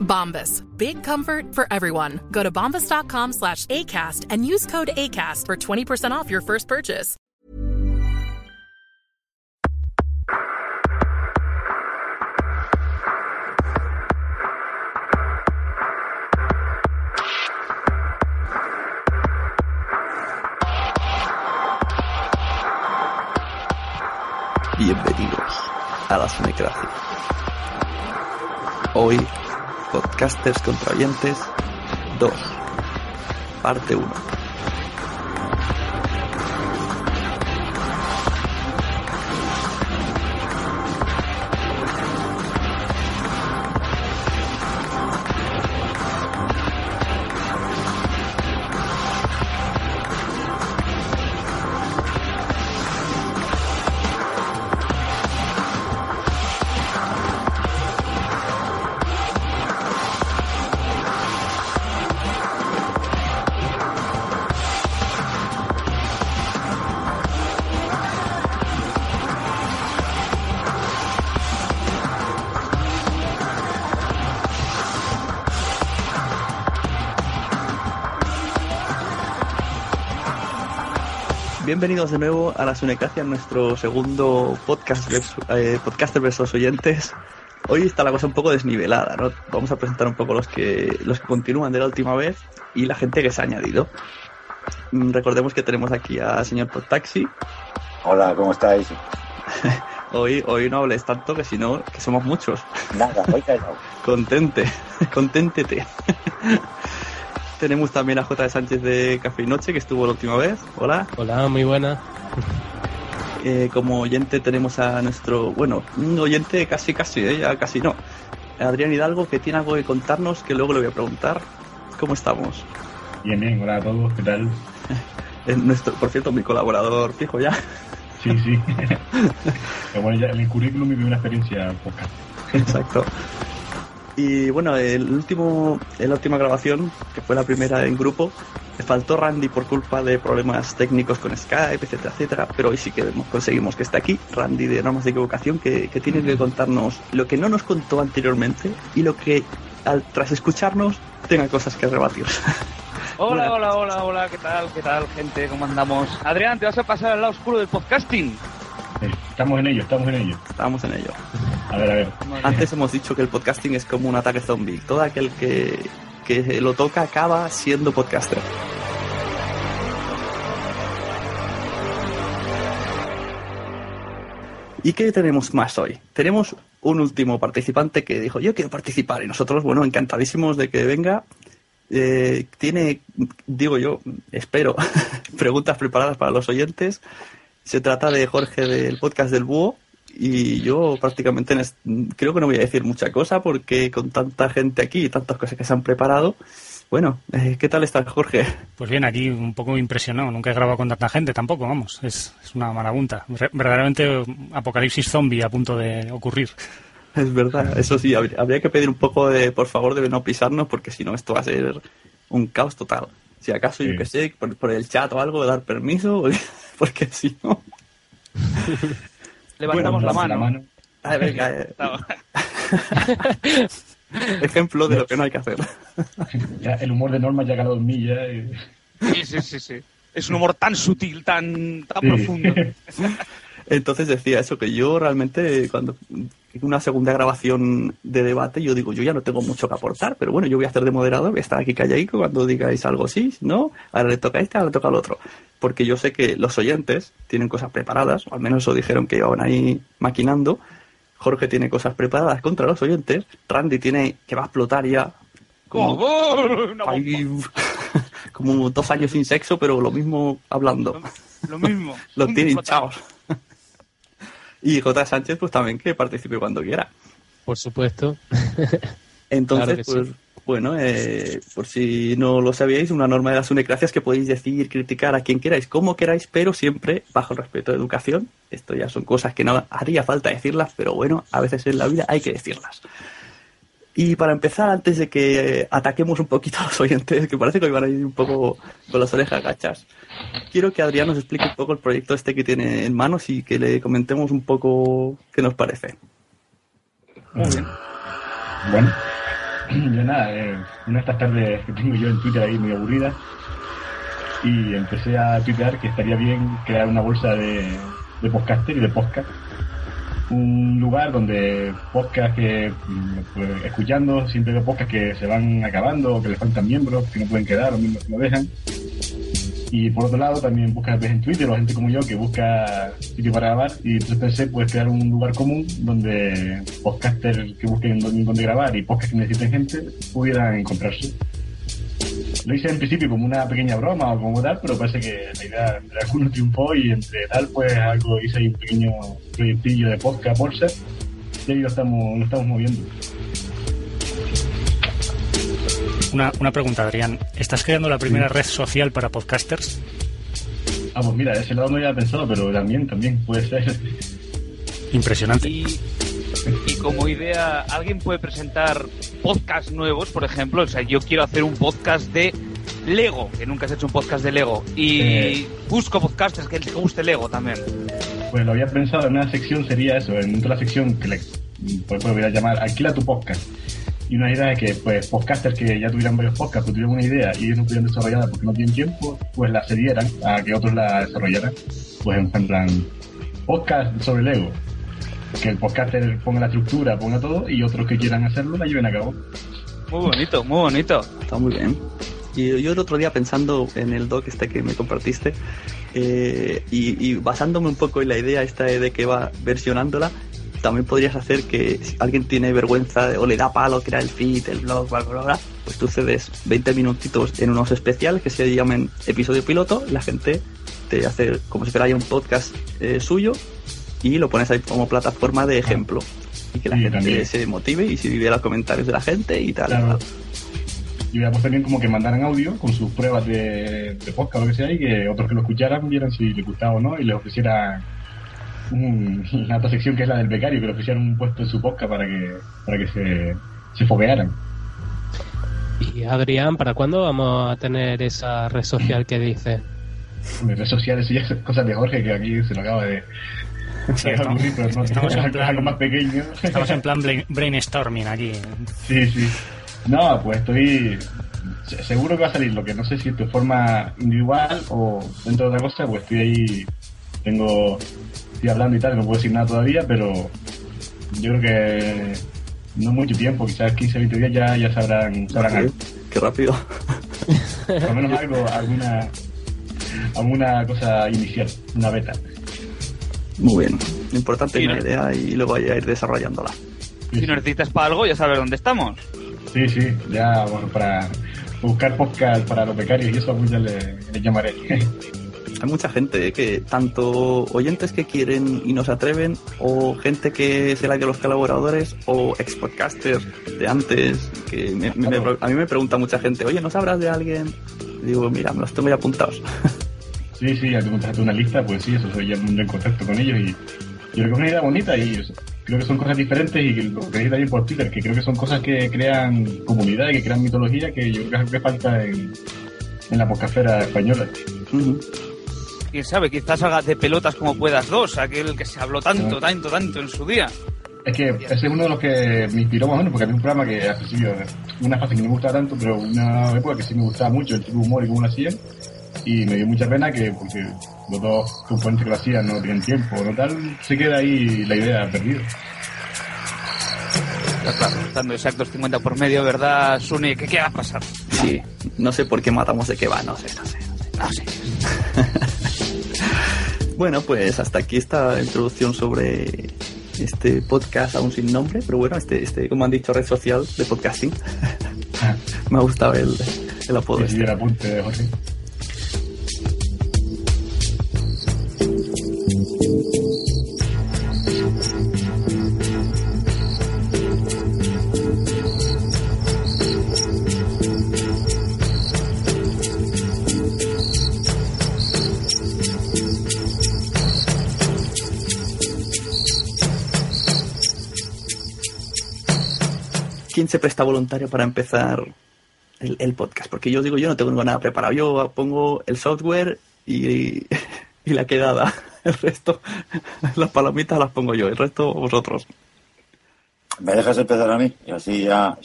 Bombas. Big comfort for everyone. Go to bombas.com slash ACAST and use code ACAST for 20% off your first purchase. Bienvenidos a la Sonecracia. Hoy, Podcasters contra Oyentes 2, parte 1. Bienvenidos de nuevo a la Sunecracia, nuestro segundo podcast eh, podcaster versus oyentes. Hoy está la cosa un poco desnivelada, ¿no? Vamos a presentar un poco los que los que continúan de la última vez y la gente que se ha añadido. Mm, Recordemos que tenemos aquí a señor Podtaxi. Hola, ¿cómo estáis? Hoy, hoy no hables tanto que si no, que somos muchos. Nada, voy callado. Contente, conténtete. Tenemos también a J. de Sánchez de Café y Noche, que estuvo la última vez. Hola. Hola, muy buena. Eh, como oyente tenemos a nuestro, bueno, un oyente casi casi, ¿eh? ya casi no. Adrián Hidalgo, que tiene algo que contarnos, que luego le voy a preguntar. ¿Cómo estamos? Bien, bien, hola a todos, ¿qué tal? Nuestro, por cierto, mi colaborador fijo ya. Sí, sí. Pero bueno, ya en el currículum viví una experiencia podcast. Exacto. Y bueno, el último, en la última grabación, que fue la primera en grupo, le faltó Randy por culpa de problemas técnicos con Skype, etcétera, etcétera. Pero hoy sí que conseguimos que esté aquí, Randy de Normas de Equivocación, que, que tiene que contarnos lo que no nos contó anteriormente y lo que, al, tras escucharnos, tenga cosas que rebatir. Hola, hola, hola, hola, ¿qué tal? ¿Qué tal, gente? ¿Cómo andamos? Adrián, ¿te vas a pasar al lado oscuro del podcasting? Estamos en ello, estamos en ello. Estamos en ello. A ver, a ver. Antes hemos dicho que el podcasting es como un ataque zombie. Todo aquel que, que lo toca acaba siendo podcaster. ¿Y qué tenemos más hoy? Tenemos un último participante que dijo, yo quiero participar. Y nosotros, bueno, encantadísimos de que venga. Eh, tiene, digo yo, espero, preguntas preparadas para los oyentes. Se trata de Jorge del podcast del Búho. Y yo prácticamente creo que no voy a decir mucha cosa porque con tanta gente aquí y tantas cosas que se han preparado. Bueno, eh, ¿qué tal estás, Jorge? Pues bien, aquí un poco impresionado. Nunca he grabado con tanta gente tampoco, vamos. Es, es una marabunta. Verdaderamente apocalipsis zombie a punto de ocurrir. Es verdad, eso sí, habría, habría que pedir un poco de, por favor, de no pisarnos porque si no esto va a ser un caos total. Si acaso, yo que sé, por, por el chat o algo, dar permiso. porque si no... Levantamos Bueno, la mano. A ver, venga, eh, ejemplo de lo que no hay que hacer. Ya, el humor de Norma ya ha calado en mí ya. y- Sí, sí, sí, sí. Es un humor tan sutil, tan, tan Sí. profundo. Entonces decía eso, que yo realmente cuando una segunda grabación de debate, yo digo, yo ya no tengo mucho que aportar, pero bueno, yo voy a hacer de moderador, voy a estar aquí calladico cuando digáis algo sí, no, ahora le toca a este, ahora le toca al otro. Porque yo sé que los oyentes tienen cosas preparadas, o al menos eso dijeron que iban ahí maquinando. Jorge tiene cosas preparadas contra los oyentes, Randy tiene que va a explotar ya como, una ahí, como dos años sin sexo, pero lo mismo hablando. Lo mismo. Los Un tiene hinchados. Y J. Sánchez, pues también que participe cuando quiera. Por supuesto. Entonces, Claro pues, sí. bueno, eh, por si no lo sabíais, una norma de las unecracias que podéis decir, criticar a quien queráis, como queráis, pero siempre bajo el respeto de educación. Esto ya son cosas que no haría falta decirlas, pero bueno, a veces en la vida hay que decirlas. Y para empezar, antes de que ataquemos un poquito a los oyentes, que parece que hoy van a ir un poco con las orejas gachas, quiero que Adrián nos explique un poco el proyecto este que tiene en manos y que le comentemos un poco qué nos parece. Muy bien. Bueno, yo nada, eh, una de estas tardes que tengo yo en Twitter ahí muy aburrida y empecé a tuitear que estaría bien crear una bolsa de, de podcaster y de podcast. Un lugar donde podcast que, mm, pues, escuchando, siempre veo podcast que se van acabando, que les faltan miembros, que no pueden quedar, o miembros que no dejan. Y por otro lado, también busca ves en Twitter o gente como yo que busca sitio para grabar. Y entonces pensé, pues, crear un lugar común donde podcasters que busquen dónde grabar y podcasts que necesiten gente pudieran encontrarse. Lo hice en principio como una pequeña broma o como tal, pero parece que la idea entre algunos triunfó y entre tal, pues, algo hice ahí un pequeño proyectillo de podcast por ser. Y ahí lo estamos, lo estamos moviendo. Una, una pregunta, Adrián. ¿Estás creando la primera red social para podcasters? Ah, pues mira, de ese lado no había pensado, pero también, también puede ser. Impresionante. Y, y como idea, ¿alguien puede presentar podcasts nuevos, por ejemplo? O sea, yo quiero hacer un podcast de Lego, que nunca has hecho un podcast de Lego. Y Eh. busco podcasters que les guste Lego también. Pues lo había pensado en una sección, sería eso, en otra sección que le pues, pues, voy a llamar Alquila tu podcast. Y una idea es que, pues, podcasters que ya tuvieran varios podcasts, pues tuvieran una idea y ellos no pudieran desarrollarla porque no tienen tiempo, pues la cedieran a que otros la desarrollaran. Pues en plan, podcast sobre Lego. Que el podcaster ponga la estructura, ponga todo, y otros que quieran hacerlo la lleven a cabo. Muy bonito, muy bonito. Está muy bien. Y yo el otro día pensando en el doc este que me compartiste eh, y, y basándome un poco en la idea esta de que va versionándola, también podrías hacer que si alguien tiene vergüenza o le da palo crear el feed, el blog, bla, bla, bla, pues tú cedes 20 minutitos en unos especiales que se llamen episodio piloto, la gente te hace como si fuera ya un podcast eh, suyo y lo pones ahí como plataforma de ejemplo. Y que la Sí, gente también. se motive y se vive los comentarios de la gente y tal. Claro. tal. Y pues también como que mandaran audio con sus pruebas de, de podcast o lo que sea y que otros que lo escucharan vieran si les gustaba o no y les ofrecieran un- una otra sección que es la del becario, que le ofrecieran un puesto en su podcast para que, para que se, se foguearan. Y Adrián, ¿para cuándo vamos a tener esa red social que dice? En redes sociales y esas cosas de Jorge que aquí se lo acaba de... estamos en plan- algo más pequeño. Estamos en plan brain- brainstorming aquí. Sí, sí. No, pues estoy se- seguro que va a salir, lo que no sé si de forma individual o dentro de otra cosa, pues estoy ahí, tengo, estoy hablando y tal, no puedo decir nada todavía, pero yo creo que no mucho tiempo, quizás 15, 20 días ya, ya sabrán, sabrán algo. Qué rápido. Por lo menos algo, alguna, alguna cosa inicial, una beta. Muy bien. Lo importante Sí, es una ¿no? idea y luego ya ir desarrollándola. Si nos necesitas para algo, ya sabes dónde estamos. Sí, sí, ya, bueno, para buscar podcast para los becarios y eso, pues ya le, le llamaré. Hay mucha gente que, tanto oyentes que quieren y no se atreven, o gente que será que los colaboradores, o ex podcasters de antes, que me- me- me- a mí me pregunta mucha gente, oye, ¿no sabrás de alguien? Y digo, mira, me los tengo ya apuntados. Sí, sí, al montaste una lista, pues sí, eso soy ya en contacto con ellos y yo creo que es una idea bonita y o sea, creo que son cosas diferentes y que lo que dice también por Twitter, que creo que son cosas que crean comunidad y que crean mitología que yo creo que es algo que falta en, en la podcastera española. Ujú. quién sabe, quizás haga de pelotas como puedas dos, aquel que se habló tanto, tanto, tanto en su día. Es que ese es uno de los que me inspiró más o menos, porque había un programa que al principio, una fase que no me gustaba tanto, pero una época que sí me gustaba mucho, el tipo de humor y cómo lo hacían, y me dio mucha pena que, porque los dos componentes que lo hacían no tenían tiempo, no tal, se queda ahí la idea perdida. Claro, dando exactos 50 por medio, ¿verdad, Suni? ¿Qué quieras pasar? Sí, no sé por qué matamos de qué va, no sé, no sé. No sé. Bueno, pues hasta aquí esta introducción sobre este podcast aún sin nombre, pero bueno, este, este como han dicho, red social de podcasting. Me ha gustado el, el apodo. Sí, este. el apunte de Jorge. ¿Quién se presta voluntario para empezar el, podcast? Porque yo digo, yo no tengo nada preparado. Yo pongo el software y la quedada. El resto, las palomitas las pongo yo. El resto, vosotros. ¿Me dejas empezar a mí? Y así ya,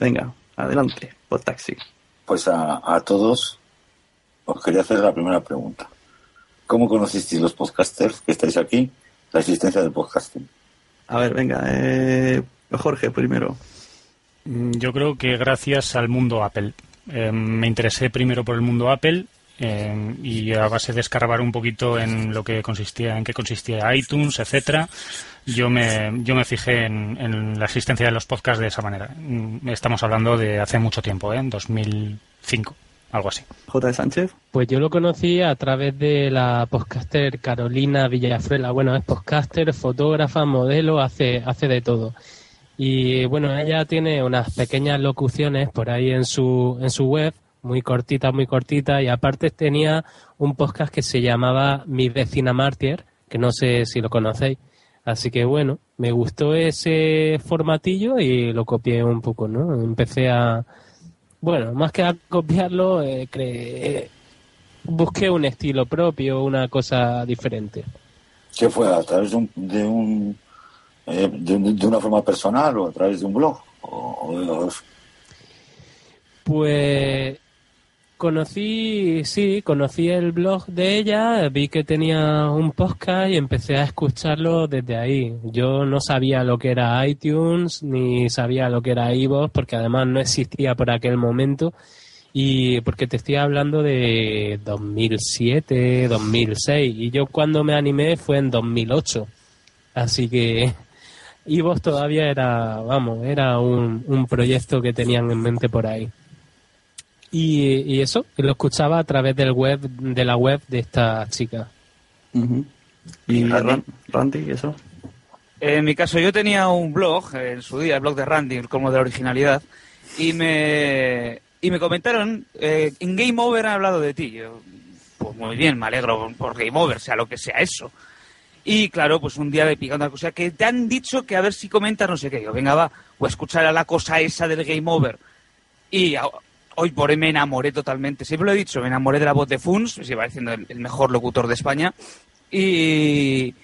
Venga, adelante, podtaxi. pues a, a todos os quería hacer la primera pregunta. ¿Cómo conocisteis los podcasters que estáis aquí? La existencia del podcasting. A ver, venga, eh, Jorge primero. Mm, Yo creo que gracias al mundo Apple. Eh, me interesé primero por el mundo Apple eh, y a base de escarbar un poquito en lo que consistía, en qué consistía iTunes, etcétera, yo me, yo me fijé en, en la existencia de los podcasts de esa manera. Mm, Estamos hablando de hace mucho tiempo, ¿eh? en 2005, algo así. J. de Sánchez. Pues yo lo conocí a través de la podcaster Carolina Villafuela. Bueno, es podcaster, fotógrafa, modelo, hace, hace de todo. Y bueno, ella tiene unas pequeñas locuciones por ahí en su, en su web, muy cortita, muy cortita, y aparte tenía un podcast que se llamaba Mi vecina Mártir, que no sé si lo conocéis. Así que bueno, me gustó ese formatillo y lo copié un poco, ¿no? Empecé a, bueno, más que a copiarlo, eh, cre- busqué un estilo propio, una cosa diferente. ¿Qué fue? ¿A través de un, de, un, eh, de, un- de una forma personal o a través de un blog? O, o de los- Pues conocí, sí, conocí el blog de ella, vi que tenía un podcast y empecé a escucharlo desde ahí. Yo no sabía lo que era iTunes ni sabía lo que era iVoox porque además no existía por aquel momento y porque te estoy hablando de 2007, 2006 y yo cuando me animé fue en 2008. Así que iVoox todavía era, vamos, era un, un proyecto que tenían en mente por ahí. Y, y eso, lo escuchaba a través del web, de la web de esta chica. Y Ran- Randy, eso. En mi caso, yo tenía un blog eh, en su día, el blog de Randy, como de la originalidad, y me, y me comentaron, eh, en Game Over han hablado de ti. Yo, pues muy bien, me alegro por Game Over, sea lo que sea eso. Y claro, pues un día me pica una cosa que te han dicho que a ver si comentas no sé qué. Yo, venga, va, a escuchar a la cosa esa del Game Over. Y a- hoy por hoy me enamoré totalmente. Siempre lo he dicho, me enamoré de la voz de Funs, me sigue pareciendo el, el mejor locutor de España. Y,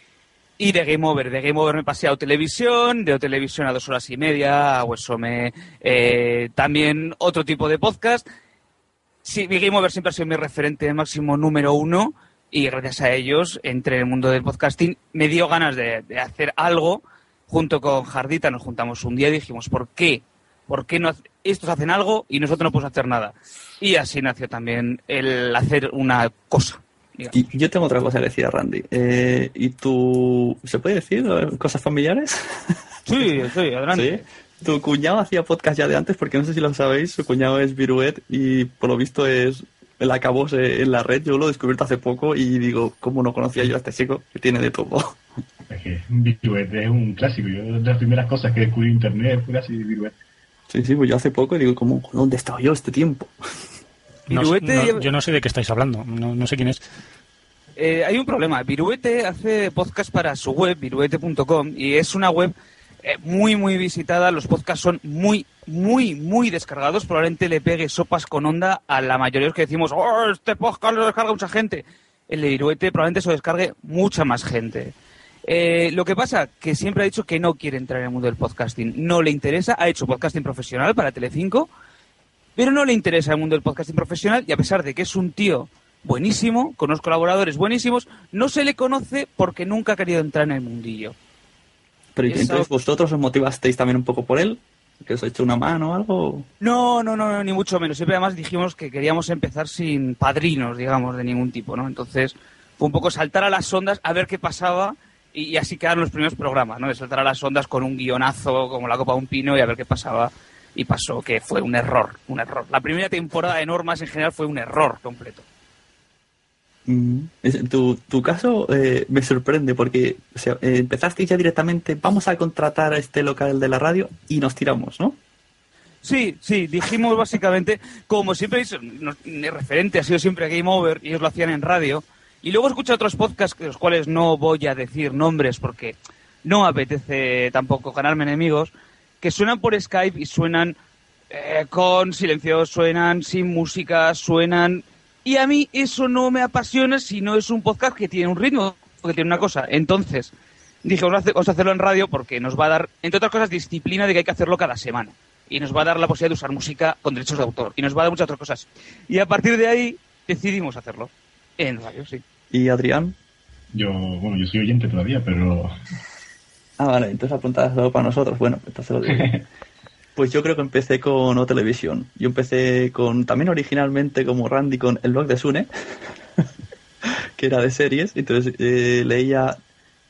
y de Game Over. De Game Over me pasé a televisión, de televisión a dos horas y media, a Huesome, eh, también otro tipo de podcast. Sí, Game Over siempre ha sido mi referente máximo número uno y gracias a ellos entré en el mundo del podcasting. Me dio ganas de, de hacer algo. Junto con Jardita nos juntamos un día y dijimos, ¿por qué? ¿Por qué no estos hacen algo y nosotros no podemos hacer nada? Y así nació también el hacer una cosa. digamos. Y yo tengo otra cosa que decir a Randy. Eh, ¿Y tú, se puede decir eh, cosas familiares? Sí, sí, adelante. ¿Sí? Tu cuñado hacía podcast ya de antes, porque no sé si lo sabéis, su cuñado es Viruet y por lo visto es el acabose en la red. Yo lo he descubierto hace poco y digo, ¿cómo no conocía yo a este chico que tiene de todo? Es que Viruet es un clásico. Yo, de las primeras cosas que descubrí en internet fue casi Viruet. Sí, sí, pues yo hace poco digo, ¿cómo, ¿dónde he estado yo este tiempo? No, Viruete no- lleva- yo no sé de qué estáis hablando, no, no sé quién es. Eh, hay un problema. Viruete hace podcast para su web, viruete.com, y es una web eh, muy, muy visitada. Los podcasts son muy, muy, muy descargados. Probablemente le pegue sopas con onda a la mayoría de los que decimos, oh, este podcast lo descarga mucha gente. el de Viruete, probablemente se lo descargue mucha más gente. Eh, lo que pasa, que siempre ha dicho que no quiere entrar en el mundo del podcasting. No le interesa, ha hecho podcasting profesional para Telecinco, pero no le interesa el mundo del podcasting profesional y a pesar de que es un tío buenísimo, con unos colaboradores buenísimos, no se le conoce porque nunca ha querido entrar en el mundillo. Pero Esa- entonces vosotros os motivasteis también un poco por él, que os ha hecho una mano o algo. No, no, no, no, ni mucho menos. Siempre además dijimos que queríamos empezar sin padrinos, digamos, de ningún tipo, ¿no? Entonces fue un poco saltar a las ondas a ver qué pasaba y, y así quedaron los primeros programas, ¿no? De saltar a las ondas con un guionazo como la copa de un pino y a ver qué pasaba. Y pasó que fue un error, un error. La primera temporada de Normas en general fue un error completo. Mm, es- Tu, tu caso eh, me sorprende porque o sea, eh, empezasteis ya directamente, vamos a contratar a este local de la radio y nos tiramos, ¿no? Sí, sí, dijimos básicamente, como siempre, referente ha sido siempre Game Over y ellos lo hacían en radio. Y luego escucho otros podcasts, de los cuales no voy a decir nombres porque no apetece tampoco ganarme enemigos, que suenan por Skype y suenan eh, con silencio, suenan sin música, suenan... Y a mí eso no me apasiona si no es un podcast que tiene un ritmo, que tiene una cosa. Entonces, dije, vamos a hacerlo en radio porque nos va a dar, entre otras cosas, disciplina de que hay que hacerlo cada semana. Y nos va a dar la posibilidad de usar música con derechos de autor. Y nos va a dar muchas otras cosas. Y a partir de ahí decidimos hacerlo. En radio, sí. ¿Y Adrián? Yo, bueno, yo soy oyente todavía, pero Ah, vale, entonces apuntadas algo para nosotros. Bueno, pues entonces lo digo. Pues yo creo que empecé con O Televisión. Yo empecé con, también originalmente como Randy, con el blog de Sune, que era de series. Entonces eh, leía,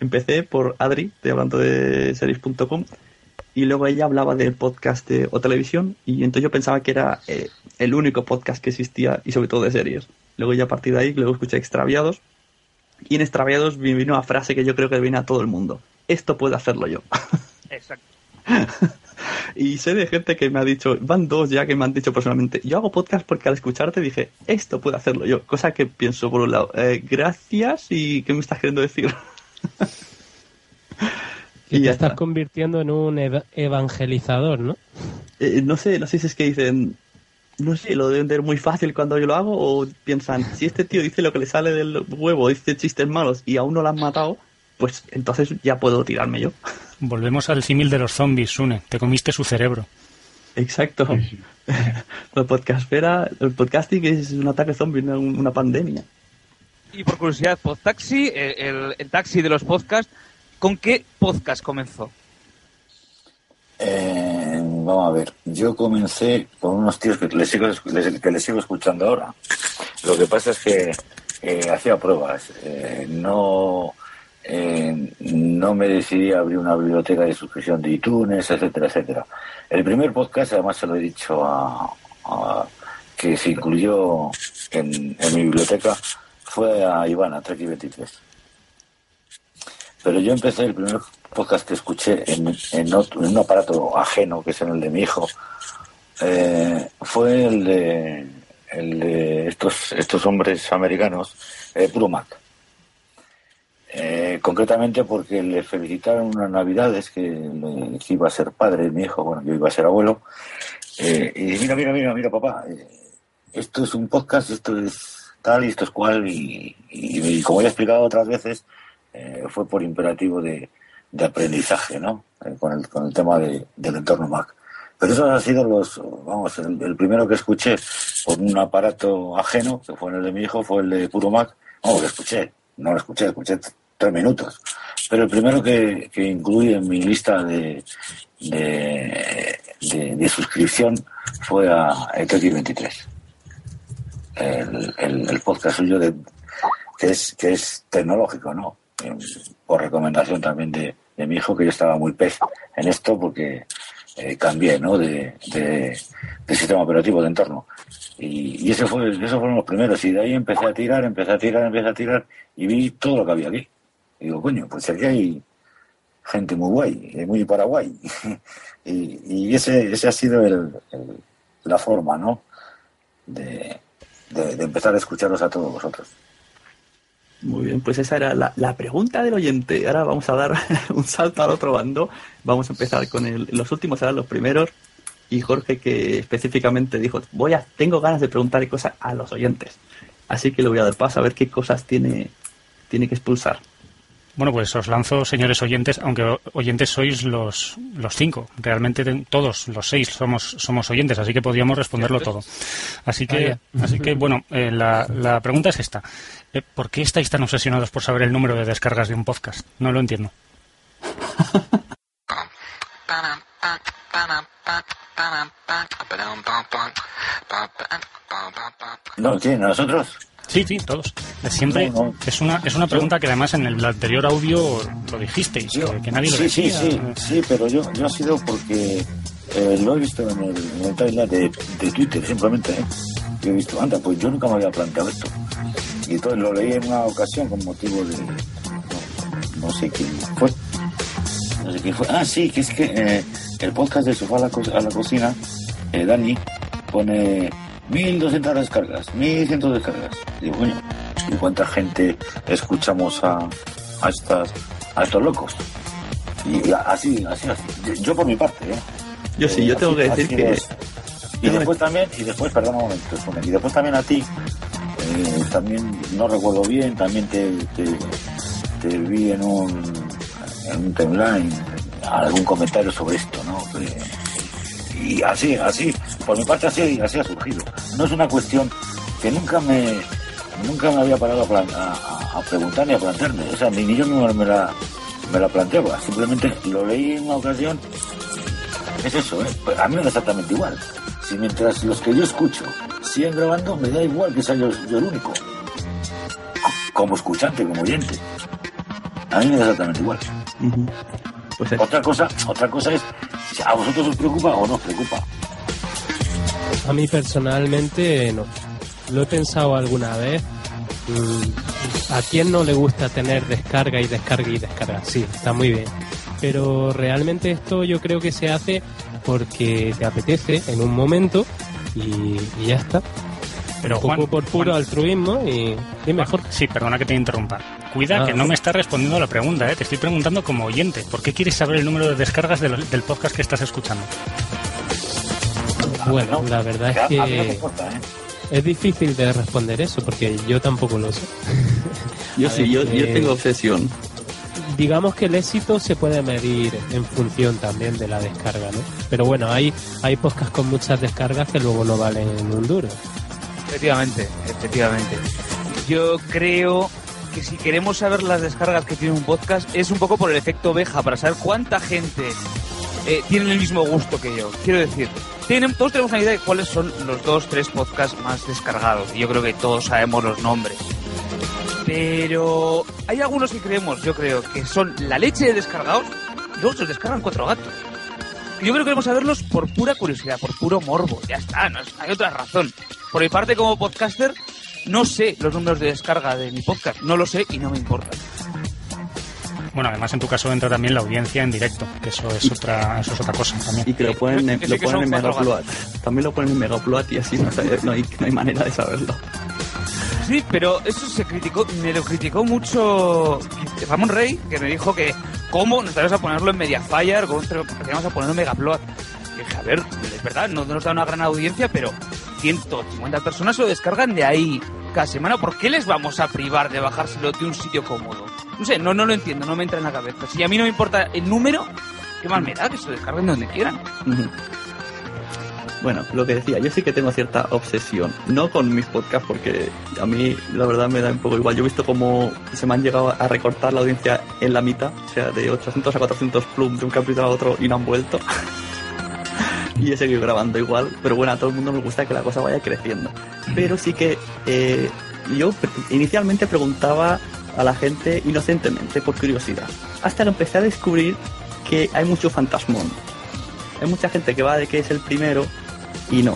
empecé por Adri, estoy hablando de series.com, y luego ella hablaba del podcast de O Televisión, y entonces yo pensaba que era eh, el único podcast que existía, y sobre todo de series. Luego ya a partir de ahí, luego escuché Extraviados, y en Extraviados me vino una frase que yo creo que viene a todo el mundo. Esto puedo hacerlo yo. Exacto. Y sé de gente que me ha dicho, van dos ya que me han dicho personalmente, yo hago podcast porque al escucharte dije, esto puedo hacerlo yo. Cosa que pienso por un lado, eh, gracias y ¿qué me estás queriendo decir? Y Y te ya estás está. convirtiendo en un eva- evangelizador, ¿no? Eh, no sé, no sé si es que dicen, no sé, lo deben ver muy fácil cuando yo lo hago o piensan, si este tío dice lo que le sale del huevo, dice chistes malos y aún no lo han matado, pues entonces ya puedo tirarme yo. Volvemos al símil de los zombies, Sune. Te comiste su cerebro. Exacto. La podcastfera, el podcasting es un ataque zombie, una, una pandemia. Y por curiosidad, Podtaxi, el, el- el taxi de los podcasts, ¿con qué podcast comenzó? Eh, vamos a ver, yo comencé con unos tíos que les sigo, que les sigo escuchando ahora. Lo que pasa es que eh, hacía pruebas. eh, no, eh, no me decidí a abrir una biblioteca de suscripción de iTunes, etcétera, etcétera. El primer podcast, además se lo he dicho a, que se incluyó en, en mi biblioteca, fue a Ivana, Trek 23. Pero yo empecé el primer podcast que escuché en, otro- en un aparato ajeno, que es en el de mi hijo, eh, fue el de, el de estos, estos hombres americanos, eh, Puro Mac. Eh, concretamente porque le felicitaron unas navidades que, que iba a ser padre mi hijo, bueno, yo iba a ser abuelo, eh, y dice, mira, mira, mira, mira, papá, esto es un podcast, esto es tal y esto es cual, y, como ya he explicado otras veces, fue por imperativo de, de aprendizaje, ¿no? Eh, con, el, con el tema de- del entorno Mac. Pero esos han sido los, vamos, el, primero que escuché por un aparato ajeno, que fue el de mi hijo, fue el de Puro Mac. No, que escuché, no lo escuché, escuché tres minutos. Pero el primero que, que incluí en mi lista de, de, suscripción fue a Eteki 23. El, el, el podcast suyo de, que es, que es tecnológico, ¿no? Por recomendación también de, de mi hijo, que yo estaba muy pez en esto porque eh, cambié, ¿no? De, de, de sistema operativo de entorno. Y, y ese fue, esos fueron los primeros. Y de ahí empecé a tirar, empecé a tirar, empecé a tirar y vi todo lo que había aquí. Y digo, coño, pues aquí hay gente muy guay, eh, muy paraguay. y y ese, ese ha sido el, el- la forma, ¿no? De, de, de empezar a escucharos a todos vosotros. Muy bien, pues esa era la, la pregunta del oyente. Ahora vamos a dar un salto al otro bando. Vamos a empezar con el, los últimos, serán los primeros. Y Jorge que específicamente dijo, voy a, tengo ganas de preguntar cosas a los oyentes. Así que le voy a dar paso a ver qué cosas tiene, tiene que expulsar. Bueno, pues os lanzo, señores oyentes, aunque oyentes sois los, los cinco. Realmente todos, los seis, somos, somos oyentes, así que podríamos responderlo todo. Así que, Vaya. así que bueno, eh, la, la pregunta es esta. Eh, ¿Por qué estáis tan obsesionados por saber el número de descargas de un podcast? No lo entiendo. No, ¿quién? ¿Nosotros? Sí, sí, todos. Siempre No, no. es una es una pregunta que además en el anterior audio lo dijisteis, que, que nadie lo sí, sí, decía. sí, sí, pero yo, yo ha sido porque eh, lo he visto en el, en el timeline de, de Twitter, simplemente. ¿eh? Yo he visto, anda, pues yo nunca me había planteado esto. Y entonces lo leí en una ocasión con motivo de. No, no sé quién fue. No sé quién fue. Ah, sí, que es que eh, el podcast de Sofá a la, Co- a la Cocina, eh, Dani, pone 1200 descargas, 1100 descargas. Digo, coño, ¿y cuánta gente escuchamos a, a, estas, a estos locos? Y así, así, así. Yo por mi parte, ¿eh? Yo sí, yo tengo que decir que- es. Y después también, y después, perdón un momento, y después también a ti, eh, también, no recuerdo bien, también te, te, te vi en un, en un timeline algún comentario sobre esto, ¿no? Que- y así, así, por mi parte así, así ha surgido. No es una cuestión que nunca me, nunca me había parado a, a- a- preguntar ni a plantearme, o sea, ni, ni yo mismo me la, me la planteaba, simplemente lo leí en una ocasión es eso, ¿eh? Pues a mí me da exactamente igual. Si mientras los que yo escucho siguen grabando, me da igual que sea yo, yo el único. Como escuchante, como oyente. A mí me da exactamente igual. Pues otra cosa, otra cosa es a vosotros os preocupa o no os preocupa. A mí personalmente no. Lo he pensado alguna vez. Mm, ¿A quién no le gusta tener descarga y descarga y descarga? Sí, está muy bien. Pero realmente esto yo creo que se hace porque te apetece en un momento y, y ya está. Pero un poco Juan- por puro altruismo y, y mejor. Sí, perdona que te interrumpa. Cuida Ah. que no me estás respondiendo a la pregunta, ¿eh? te estoy preguntando como oyente. ¿Por qué quieres saber el número de descargas del, del podcast que estás escuchando? Bueno, la verdad es A mí no me que importa, ¿eh? Es difícil de responder eso porque yo tampoco lo sé. Yo A sí, ver, yo, yo eh, tengo obsesión. digamos que el éxito se puede medir en función también de la descarga, ¿no? Pero bueno, hay, hay podcasts con muchas descargas que luego no valen un duro. Efectivamente, efectivamente. Yo creo que si queremos saber las descargas que tiene un podcast es un poco por el efecto oveja, para saber cuánta gente eh, tiene el mismo gusto que yo. Quiero decir, tienen, todos tenemos una idea de cuáles son los dos, tres podcasts más descargados. Y yo creo que todos sabemos los nombres. Pero hay algunos que creemos, yo creo, que son la leche de descargados y luego se los descargan cuatro gatos. Yo creo que queremos saberlos por pura curiosidad, por puro morbo. Ya está, no hay otra razón. Por mi parte, como podcaster, no sé los números de descarga de mi podcast. No lo sé y no me importa. Bueno, además en tu caso entra también la audiencia en directo, que eso es otra, eso es otra cosa también. Y que lo ponen sí lo ponen en Megaupload. También lo ponen en Megaupload y así no, sabe- no hay, no hay manera de saberlo. Sí, pero eso se criticó, me lo criticó mucho Ramón Rey, que me dijo que cómo nos vamos a ponerlo en Mediafire, cómo que vamos a ponerlo en Megaplot. Y dije, a ver, es verdad, no nos da una gran audiencia, pero 150 personas lo descargan de ahí cada semana. ¿Por qué les vamos a privar de bajárselo de un sitio cómodo? No sé, no, no lo entiendo, no me entra en la cabeza. Si a mí no me importa el número, ¿qué más me da que se descarguen donde quieran? Bueno, lo que decía, yo sí que tengo cierta obsesión, no con mis podcasts, porque a mí la verdad me da un poco igual. Yo he visto cómo se me han llegado a recortar la audiencia en la mitad, o sea, de 800 a 400 plum de un capítulo a otro y no han vuelto. y he seguido grabando igual, pero bueno, a todo el mundo me gusta que la cosa vaya creciendo. Pero sí que eh, yo inicialmente preguntaba a la gente inocentemente, por curiosidad, hasta que empecé a descubrir que hay mucho fantasmón. Hay mucha gente que va de que es el primero y no.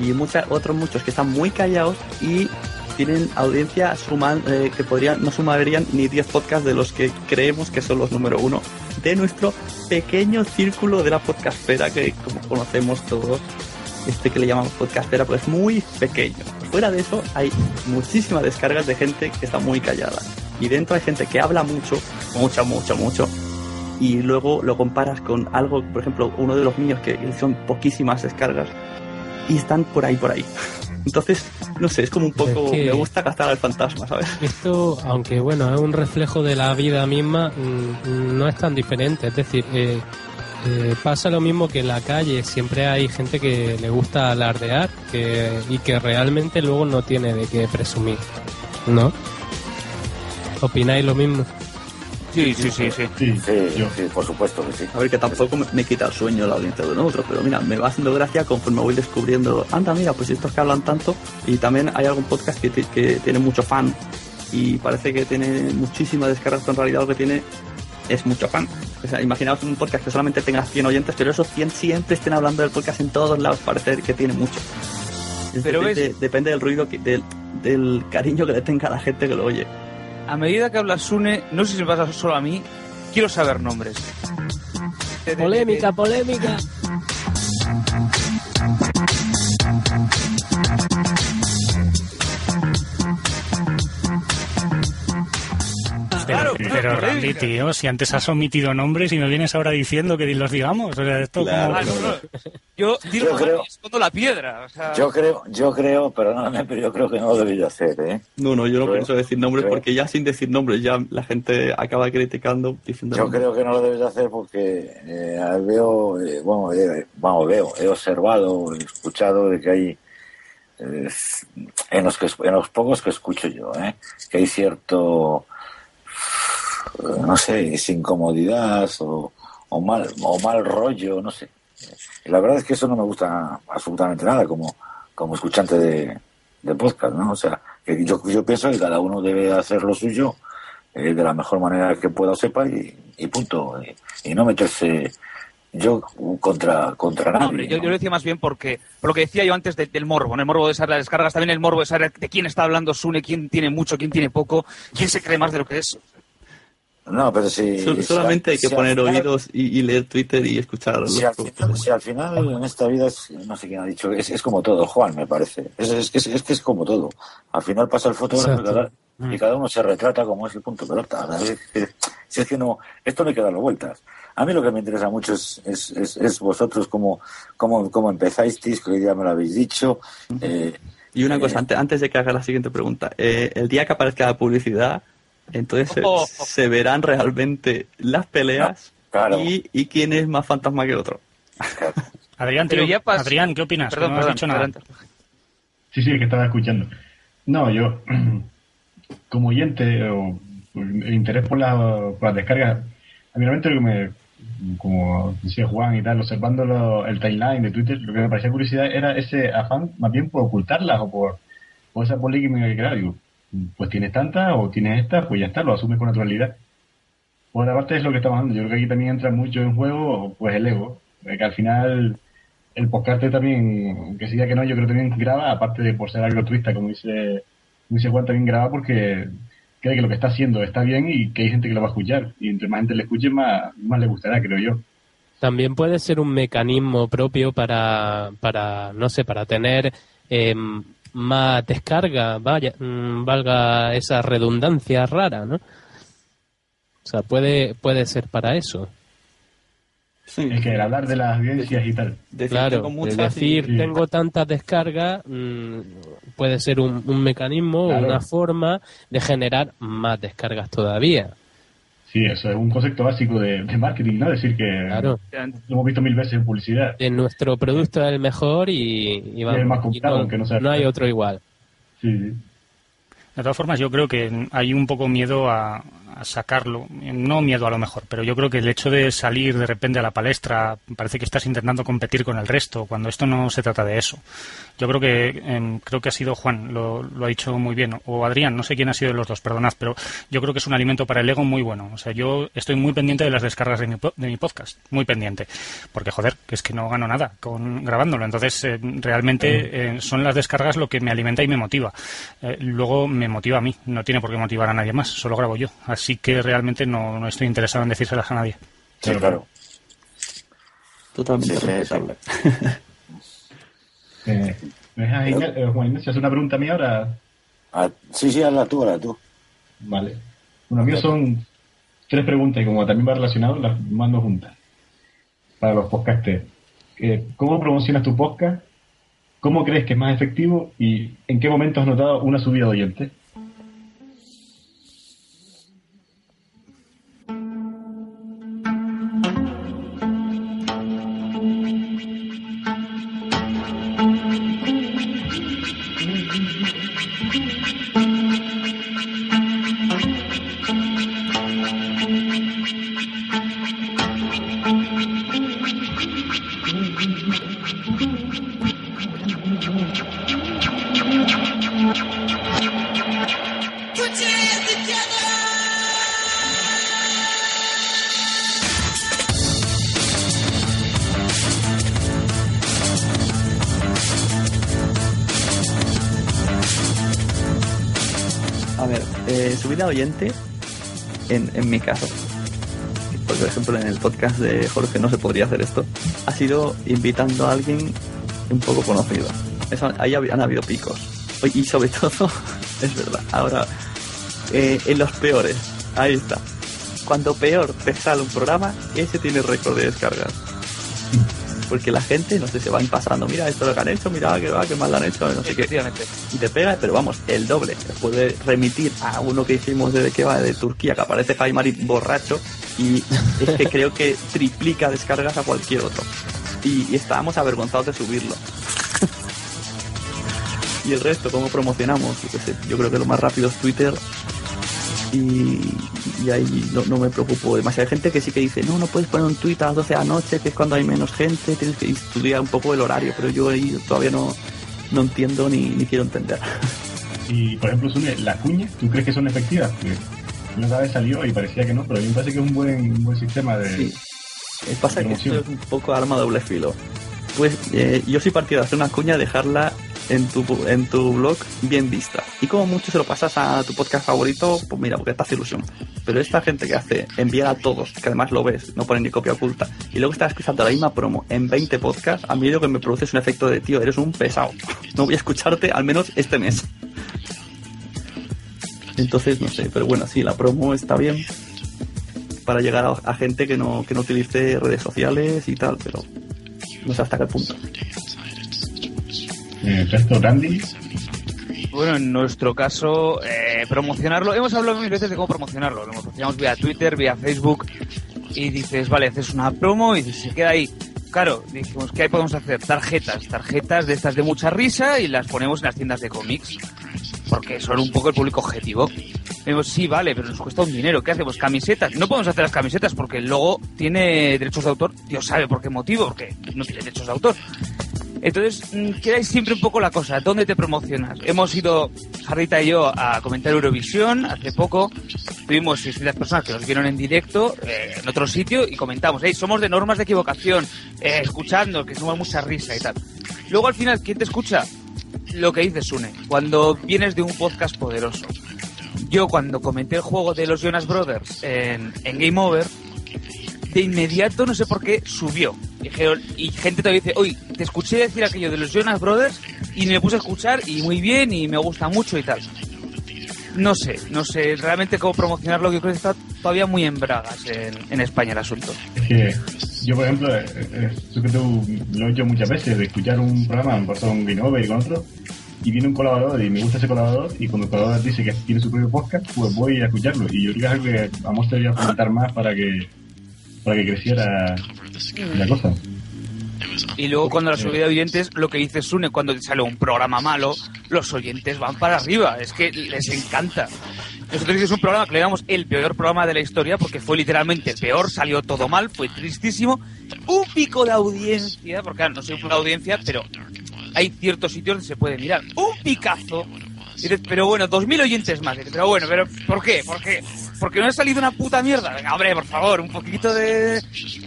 Y mucha, otros muchos que están muy callados y tienen audiencia suman, eh, que podrían, no sumarían ni 10 podcasts de los que creemos que son los número uno de nuestro pequeño círculo de la podcastfera que como conocemos todos este que le llamamos podcastfera pues es muy pequeño fuera de eso hay muchísimas descargas de gente que está muy callada y dentro hay gente que habla mucho mucho mucho mucho y luego lo comparas con algo, por ejemplo, uno de los míos que son poquísimas descargas y están por ahí, por ahí. Entonces, no sé, es como un poco. Es que- Me gusta gastar al fantasma, ¿sabes? Esto, aunque bueno, es un reflejo de la vida misma, mm, no es tan diferente. Es decir, eh, eh, pasa lo mismo que en la calle. Siempre hay gente que le gusta alardear que, y que realmente luego no tiene de qué presumir. ¿No? ¿Opináis lo mismo? Sí, sí, sí, sí. Sí, sí, por supuesto que sí. A ver, que tampoco me, me quita el sueño la audiencia de un otro, pero mira, me va haciendo gracia conforme voy descubriendo, anda, mira, pues estos que hablan tanto, y también hay algún podcast que, que tiene mucho fan, y parece que tiene muchísimas descargas, pero en realidad lo que tiene es mucho fan. O sea, imaginaos un podcast que solamente tenga 100 oyentes, pero esos 100 siempre estén hablando del podcast en todos lados, parece que tiene mucho. Es Pero depende, ves- depende del ruido, que- del, del cariño que le tenga a la gente que lo oye. A medida que hablas Sune, no sé si me pasa solo a mí, quiero saber nombres. Polémica, polémica. Pero, Randy, tío, si antes has omitido nombres y me vienes ahora diciendo que los digamos. O sea, esto Claro. como- Ah. Yo Yo creo- escondo la piedra. O sea, Yo creo, yo creo, perdóname, pero yo creo que no lo debí de hacer, ¿eh? No, no, yo no pienso decir nombres porque ya sin decir nombres ya la gente acaba criticando diciendo Yo creo que no lo debes de hacer porque eh, veo, eh, bueno, eh, vamos, veo, he observado, he escuchado de que hay, eh, en, los que, en los pocos que escucho yo, ¿eh? que hay cierto, eh, no sé, es incomodidad o, o mal, o mal rollo, no sé. La verdad es que eso no me gusta absolutamente nada como, como escuchante de, de podcast, ¿no? O sea, que yo, yo pienso que cada uno debe hacer lo suyo eh, de la mejor manera que pueda o sepa y, y punto. Y, y no meterse yo contra, contra no, nadie. hombre, yo, ¿no? yo lo decía más bien porque, por lo que decía yo antes de- del morbo, ¿no? el morbo de las descargas, también el morbo de saber de quién está hablando Sune, quién tiene mucho, quién tiene poco, quién se cree más de lo que es. No, pero si... Sol- si solamente al- hay que si poner final- oídos y, y leer Twitter y escuchar Si al, final, si al final en esta vida, es, no sé quién ha dicho, es, es como todo, Juan, me parece. Es, es, que es, es que es como todo. Al final pasa el fotógrafo y Exacto. cada, y cada uno se retrata como es el punto de pelota. ¿sabes? Es que- Si es que no, esto no hay que darle vueltas. A mí lo que me interesa mucho es, es, es, es vosotros cómo, cómo, cómo empezáis, que ya me lo habéis dicho. Eh, Y una eh, cosa, antes, antes de que haga la siguiente pregunta, eh, el día que aparezca la publicidad, entonces se- Oh. se, verán realmente las peleas Claro. y, y quién es más fantasma que el otro. Adrián, tío, ya Adrián, ¿qué opinas? Perdón, no has dicho nada. adelante. Sí, sí, que estaba escuchando. No, yo, como oyente o por el interés por, la, por las descargas, a mí realmente lo que me, como decía Juan y tal, observando lo- el timeline de Twitter, lo que me parecía curiosidad era ese afán más bien por ocultarlas o por, por esa polémica que crear. Digo, pues tienes tantas o tienes estas, pues ya está, lo asumes con naturalidad. Por otra parte es lo que estamos hablando. Yo creo que aquí también entra mucho en juego pues el ego, que al final el podcast también, que siga que no, yo creo que también graba, aparte de por ser algo altruista, como dice, como dice Juan, también graba porque cree que lo que está haciendo está bien y que hay gente que lo va a escuchar. Y entre más gente le escuche, más, más le gustará, creo yo. También puede ser un mecanismo propio para, para no sé, para tener eh, más descarga, vaya, mm, valga esa redundancia rara, ¿no? O sea, puede, puede ser para eso. Sí. Es que el hablar de las audiencias y tal. Decir, Claro, muchas decir, y- tengo tantas descargas, mm, puede ser un, un mecanismo, Claro. una forma de generar más descargas todavía. Sí, eso es un concepto básico de, de marketing, ¿no? Decir que Claro. lo hemos visto mil veces en publicidad. Que nuestro producto es el mejor y, y vamos, el más y comprado, no, aunque no sea- no hay otro igual. Sí, sí. De todas formas, yo creo que hay un poco miedo a, a sacarlo. No miedo a lo mejor, pero yo creo que el hecho de salir de repente a la palestra parece que estás intentando competir con el resto, cuando esto no se trata de eso. Yo creo que em, creo que ha sido Juan, lo, lo ha dicho muy bien, o Adrián, no sé quién ha sido de los dos, perdonad, pero yo creo que es un alimento para el ego muy bueno. O sea, yo estoy muy pendiente de las descargas de mi, po- de mi podcast, muy pendiente, porque joder, que es que no gano nada con grabándolo. Entonces, eh, realmente eh, son las descargas lo que me alimenta y me motiva. Eh, luego me motiva a mí, no tiene por qué motivar a nadie más, solo grabo yo. Así que realmente no, no estoy interesado en decírselas a nadie. Sí, claro. Totalmente Sí, respetable. Eh, ¿Me dejas, Igna- eh, Juan Ignacio, hacer una pregunta a mí ahora? Ah, sí, sí, hazla tú, hazla tú. Vale. Bueno, mío son tres preguntas y como también va relacionado, las mando juntas. Para los podcasters. Eh, ¿Cómo promocionas tu podcast? ¿cómo crees que es más efectivo y en qué momento has notado una subida de oyentes? En, mi caso, por ejemplo en el podcast de Jorge no se podría hacer esto, ha sido invitando a alguien un poco conocido. Ahí han habido picos. Y sobre todo, es verdad, ahora, eh, en los peores, ahí está. Cuando peor te sale un programa, ese tiene récord de descargas. Porque la gente, no sé, se van pasando, mira esto lo que han hecho, mira que va, que mal lo han hecho, no sé qué. Y te pega, pero vamos, el doble. Te puede remitir a uno que hicimos de que va de Turquía, que aparece Jaimari borracho, y es que creo que triplica descargas a cualquier otro. Y, y estábamos avergonzados de subirlo. y el resto, ¿cómo promocionamos? Yo, qué sé, yo creo que lo más rápido es Twitter. Y, y ahí no, no me preocupo demasiado. Hay gente que sí que dice, no, no puedes poner un tweet a las 12 de la noche, que es cuando hay menos gente, tienes que estudiar un poco el horario, pero yo ahí todavía no, no entiendo ni, ni quiero entender. Y, por ejemplo, Sune, las cuñas, ¿tú crees que son efectivas? Otra vez salió y parecía que no, pero a mí me parece que es un buen, un buen sistema de... Sí. Eh, Pasa que esto es un poco arma doble filo. Pues eh, yo soy partidario de hacer una cuña, dejarla en tu, en tu blog bien vista. Y como mucho se lo pasas a tu podcast favorito, pues mira, porque te hace ilusión. Pero esta gente que hace enviar a todos, que además lo ves, no pone ni copia oculta, y luego estás escuchando la misma promo en 20 podcasts, a mí lo que me produce es un efecto de tío, eres un pesado. No voy a escucharte al menos este mes. Entonces, no sé, pero bueno, sí, la promo está bien para llegar a, a gente que no, que no utilice redes sociales y tal, pero no sé hasta qué punto. Eh, resto, Bueno, en nuestro caso, eh, promocionarlo. Hemos hablado mil veces de cómo promocionarlo. Lo promocionamos vía Twitter, vía Facebook. Y dices, vale, haces una promo y se queda ahí. Claro, dijimos, ¿qué podemos hacer? Tarjetas, tarjetas de estas de mucha risa y las ponemos en las tiendas de cómics. Porque son un poco el público objetivo. Dijimos, sí, vale, pero nos cuesta un dinero. ¿Qué hacemos? ¿Camisetas? No podemos hacer las camisetas porque el logo tiene derechos de autor. Dios sabe por qué motivo, porque no tiene derechos de autor. Entonces, mm, quedáis siempre un poco la cosa, ¿dónde te promocionas? Hemos ido, Jarrita y yo, a comentar Eurovisión hace poco. Tuvimos 600 personas que nos vieron en directo eh, en otro sitio y comentamos, hey, somos de normas de equivocación, eh, escuchando, que somos mucha risa y tal. Luego al final, ¿quién te escucha? Lo que dice Sune, cuando vienes de un podcast poderoso. Yo cuando comenté el juego de los Jonas Brothers en, en Game Over, de inmediato, no sé por qué, subió. Y gente todavía dice, oye, te escuché decir aquello de los Jonas Brothers y me puse a escuchar y muy bien y me gusta mucho y tal. No sé, no sé realmente cómo promocionarlo, que yo creo que está todavía muy en bragas en, en España el asunto. es yo, por ejemplo, eh, eh, tú lo he hecho muchas veces, de escuchar un programa, por ejemplo, un Over y con otro, y viene un colaborador y me gusta ese colaborador, y cuando el colaborador dice que tiene su propio podcast, pues voy a escucharlo. Y yo creo que a Monster iba a fomentar más para que, para que creciera la cosa. Y luego cuando la subida de oyentes, lo que dice Sune, cuando sale un programa malo, los oyentes van para arriba, es que les encanta. Nosotros hicimos un programa que le llamamos el peor programa de la historia, porque fue literalmente peor, salió todo mal, fue tristísimo. Un pico de audiencia, porque claro, no soy una audiencia, pero hay ciertos sitios donde se puede mirar. Un picazo. Y dices, pero bueno, dos mil oyentes más. Dices, pero bueno, pero ¿por qué? ¿Por qué? Porque no ha salido una puta mierda. Venga, hombre, por favor, un poquito de...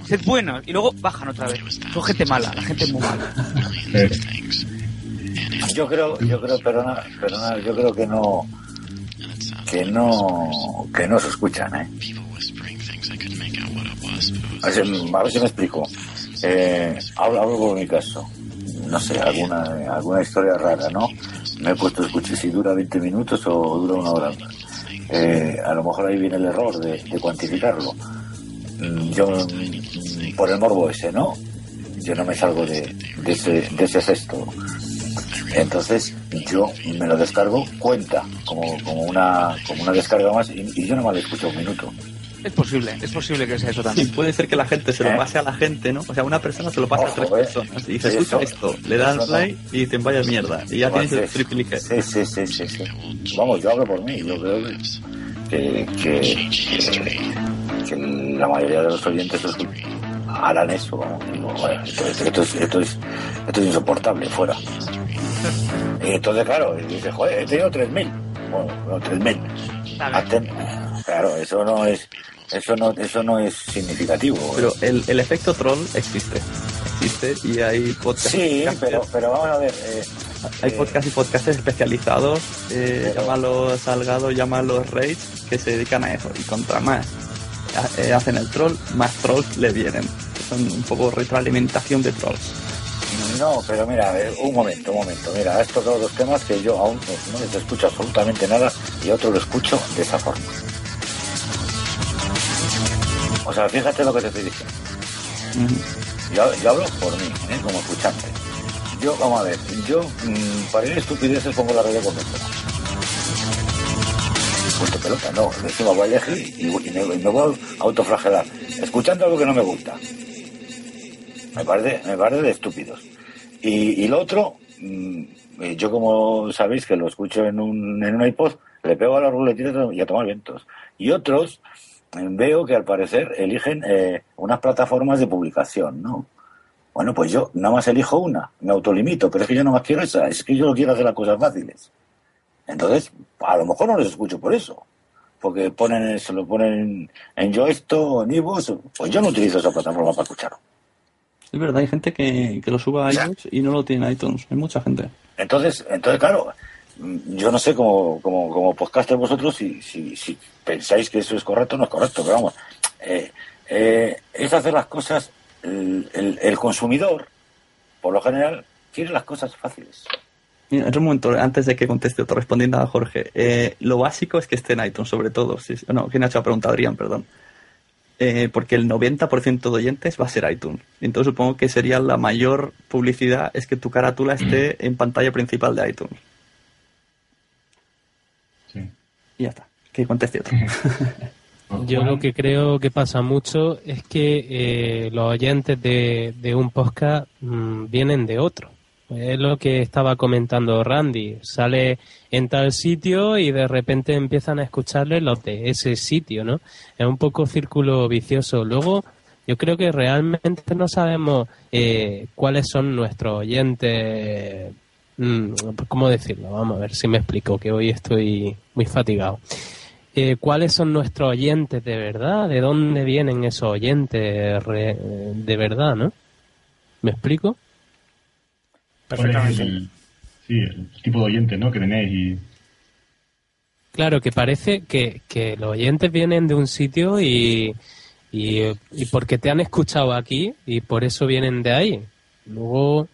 Sed buenos. Y luego bajan otra vez. Son gente mala, la gente muy mala. Yo creo, yo creo, perdona, perdona, yo creo que no, que no, que no se escuchan, ¿eh? A ver, si- a ver si me explico. Eh, hablo, hablo por mi caso. No sé, alguna, alguna historia rara, ¿no? Me he puesto a escuchar si dura 20 minutos o dura una hora. Eh, a lo mejor ahí viene el error de, cuantificarlo. Mm, Yo, mm, por el morbo ese, ¿no? Yo no me salgo de, de ese, de ese sexto. Entonces yo me lo descargo, cuenta como, como, una, como una descarga más y, y yo no me lo escucho un minuto. Es posible, es posible que sea eso Sí, también. puede ser que la gente se lo ¿Eh? pase a la gente, ¿no? O sea, una persona se lo pasa a tres ¿eh? personas y dice, Sí, escucha eso- esto, le das play y dicen, vaya mierda. Y ya tienes el triplique. Sí, sí, sí, sí, sí. Vamos, yo hablo por mí. Yo creo que, que, que, que la mayoría de los oyentes los- harán eso. vamos. Digo, "Joder, esto, es, esto, es, esto es insoportable, fuera. Y entonces, claro, dice, joder, he tenido 3.000. Bueno, no, 3.000. Claro, eso no es eso no eso no es significativo. Pero el, el efecto troll existe. Existe y hay podcasts. Sí, pero, pero vamos a ver. eh, Hay eh, podcasts y podcasts especializados, eh, Pero- llámalos Salgado, llámalos Rage, que se dedican a eso. Y contra más eh, hacen el troll, más trolls le vienen. Son un poco retroalimentación de trolls. No, pero mira, a ver, un momento, un momento. Mira, has tocado dos temas que yo aún no, les escucho absolutamente nada y otro lo escucho de esa forma. O sea, fíjate lo que te estoy diciendo. Yo, yo hablo por mí, ¿eh? como escuchante. Yo, vamos a ver, yo mm, para ir estupideces pongo la radio convencional. Punto pelota, no, encima voy a elegir y, y me, y me voy a autoflagelar, escuchando algo que no me gusta. Me parece, me parece de estúpidos. Y, y lo otro, mm, eh, yo como sabéis que lo escucho en un, en un iPod, le pego a la ruletita y a tomar vientos. Y otros, eh, veo que al parecer eligen eh, unas plataformas de publicación, ¿no? Bueno, pues yo nada más elijo una, me autolimito, pero es que yo no más quiero esa, es que yo quiero hacer las cosas fáciles. Entonces, a lo mejor no les escucho por eso. Porque ponen, se lo ponen en yo esto en Ivos, pues yo no utilizo esa plataforma para escucharlo. Es verdad, hay gente que, que lo sube a iTunes y no lo tiene en iTunes. Hay mucha gente. Entonces, entonces claro, yo no sé como, como, como podcaster vosotros si, si, si pensáis que eso es correcto o no es correcto, pero vamos, eh, eh, es hacer las cosas, el, el- el consumidor, por lo general, quiere las cosas fáciles. Mira, en un momento, antes de que conteste otro, respondiendo a Jorge, eh, lo básico es que esté en iTunes, sobre todo. Si, no, ¿quién ha hecho la pregunta? Adrián, perdón. Eh, porque el 90% de oyentes va a ser iTunes. Entonces supongo que sería la mayor publicidad es que tu carátula esté en pantalla principal de iTunes. Sí. Y ya está. Que conteste otro. Yo lo que creo que pasa mucho es que eh, los oyentes de, de un podcast mm, vienen de otro. Es lo que estaba comentando Randy. Sale en tal sitio y de repente empiezan a escucharle los de ese sitio, ¿no? Es un poco círculo vicioso. Luego, yo creo que realmente no sabemos eh, cuáles son nuestros oyentes. mm, ¿Cómo decirlo? Vamos a ver si me explico, que hoy estoy muy fatigado. Eh, ¿Cuáles son nuestros oyentes de verdad? ¿De dónde vienen esos oyentes de verdad, no? ¿Me explico? ¿Cuál es el, sí, el tipo de oyente ¿no? que tenéis y Claro, que parece que, que los oyentes vienen de un sitio y, y, y porque te han escuchado aquí y por eso vienen de ahí. Luego,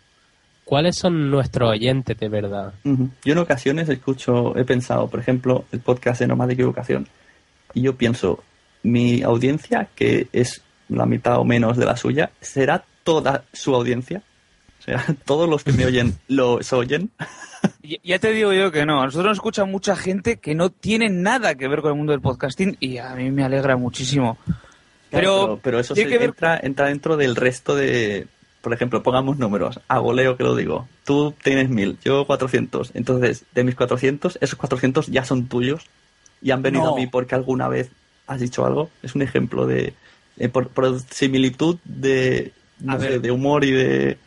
¿cuáles son nuestros oyentes de verdad? Yo en ocasiones escucho, he pensado, por ejemplo, el podcast de Normas de Equivocación, y yo pienso, mi audiencia, que es la mitad o menos de la suya, ¿será toda su audiencia? O sea, todos los que me oyen los oyen. Ya te digo yo que no. A nosotros nos escucha mucha gente que no tiene nada que ver con el mundo del podcasting y a mí me alegra muchísimo. Claro, Pero, pero, eso que ver- entra, entra dentro del resto de, por ejemplo, pongamos números, a goleo que lo digo, tú tienes mil, yo 400, entonces de mis 400, esos 400 ya son tuyos y han venido No. a mí porque alguna vez has dicho algo, es un ejemplo de, eh, por, por similitud de, no sé, de humor y de...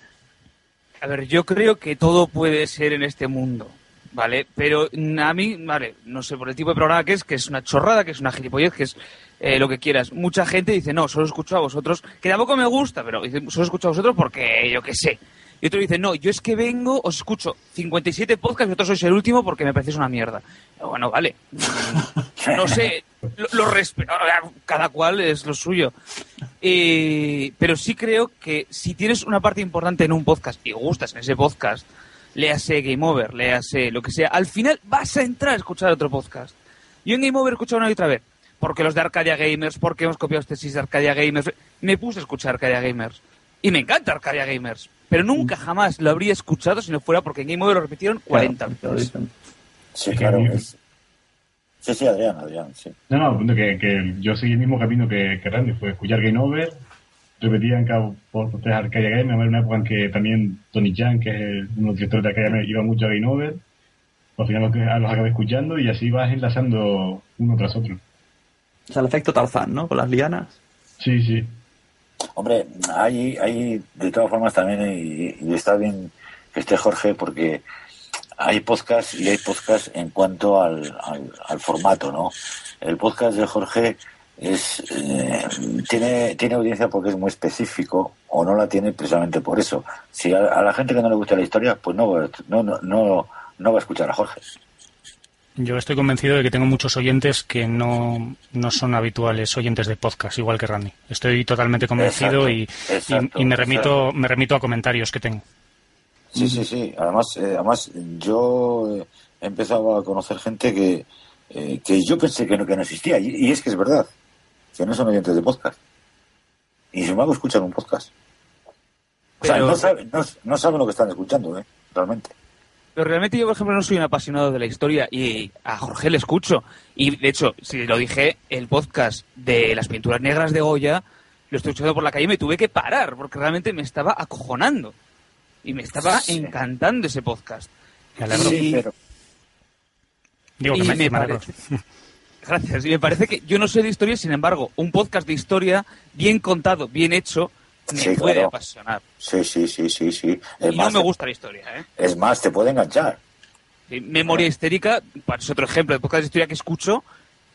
A ver, yo creo que todo puede ser en este mundo, ¿vale? Pero mm, a mí, vale, no sé, por el tipo de programa que es, que es una chorrada, que es una gilipollez, que es eh, lo que quieras. Mucha gente dice, no, solo escucho a vosotros, que tampoco me gusta, pero dice, solo escucho a vosotros porque yo qué sé. Y otro dice, no, yo es que vengo, os escucho 57 podcasts y vosotros sois el último porque me parecéis una mierda. Bueno, vale. no sé, lo, lo respe- cada cual es lo suyo. Eh, pero sí creo que si tienes una parte importante en un podcast y gustas en ese podcast, léase Game Over, léase lo que sea, al final vas a entrar a escuchar otro podcast. Yo en Game Over he escuchado una y otra vez, porque los de Arcadia Gamers, porque hemos copiado tesis de Arcadia Gamers, me puse a escuchar Arcadia Gamers. Y me encanta Arcadia Gamers. pero nunca jamás lo habría escuchado si no fuera porque en Game Over lo repitieron 40 veces. Sí, claro. es- Sí, sí, Adrián, Adrián, sí. No, no, punto que, que yo seguí el mismo camino que, que Randy, fue escuchar Game Over, repetía en cada por tres Arcadia Game, a ver una época en que también Tony Chan, que es el- uno de los directores de Arcadia Game, iba mucho a Game Over, al final los, los acabé escuchando y así vas enlazando uno tras otro. O sea, el efecto Tarzán, ¿no? Con las lianas. Sí, sí. Hombre, hay, hay de todas formas también, y, y está bien que esté Jorge, porque hay podcast y hay podcast en cuanto al, al, al formato, ¿no? El podcast de Jorge es eh, tiene, tiene audiencia porque es muy específico o no la tiene precisamente por eso. Si a, a la gente que no le gusta la historia, pues no, va- no, no, no, no va a escuchar a Jorge. Yo estoy convencido de que tengo muchos oyentes que no, no son habituales oyentes de podcast, igual que Randy. Estoy totalmente convencido Exacto, y, y- me remito exacto. me remito a comentarios que tengo. Sí, sí, sí. Además, eh, además yo eh, he empezado a conocer gente que, eh, que yo pensé que no, que no existía. Y, y es que es verdad, que no son oyentes de podcast. Y sin embargo escuchan un podcast. O sea, Pero- no, saben, no, no saben lo que están escuchando, ¿eh? Realmente. Pero realmente yo, por ejemplo, no soy un apasionado de la historia y a Jorge le escucho. Y de hecho, si lo dije, el podcast de las pinturas negras de Goya lo estoy escuchando por la calle y me tuve que parar porque realmente me estaba acojonando. Y me estaba encantando ese podcast. Me alegro. Y- pero- Digo que y me, me me alegro. parece- Gracias. Y me parece que yo no sé de historia, sin embargo, un podcast de historia bien contado, bien hecho, me Sí, puede claro. apasionar. Sí, sí, sí, sí, sí. Es Y no más, me te- gusta la historia, ¿eh? Es más, te puede enganchar. Memoria histérica, pues, es otro ejemplo de podcast de historia que escucho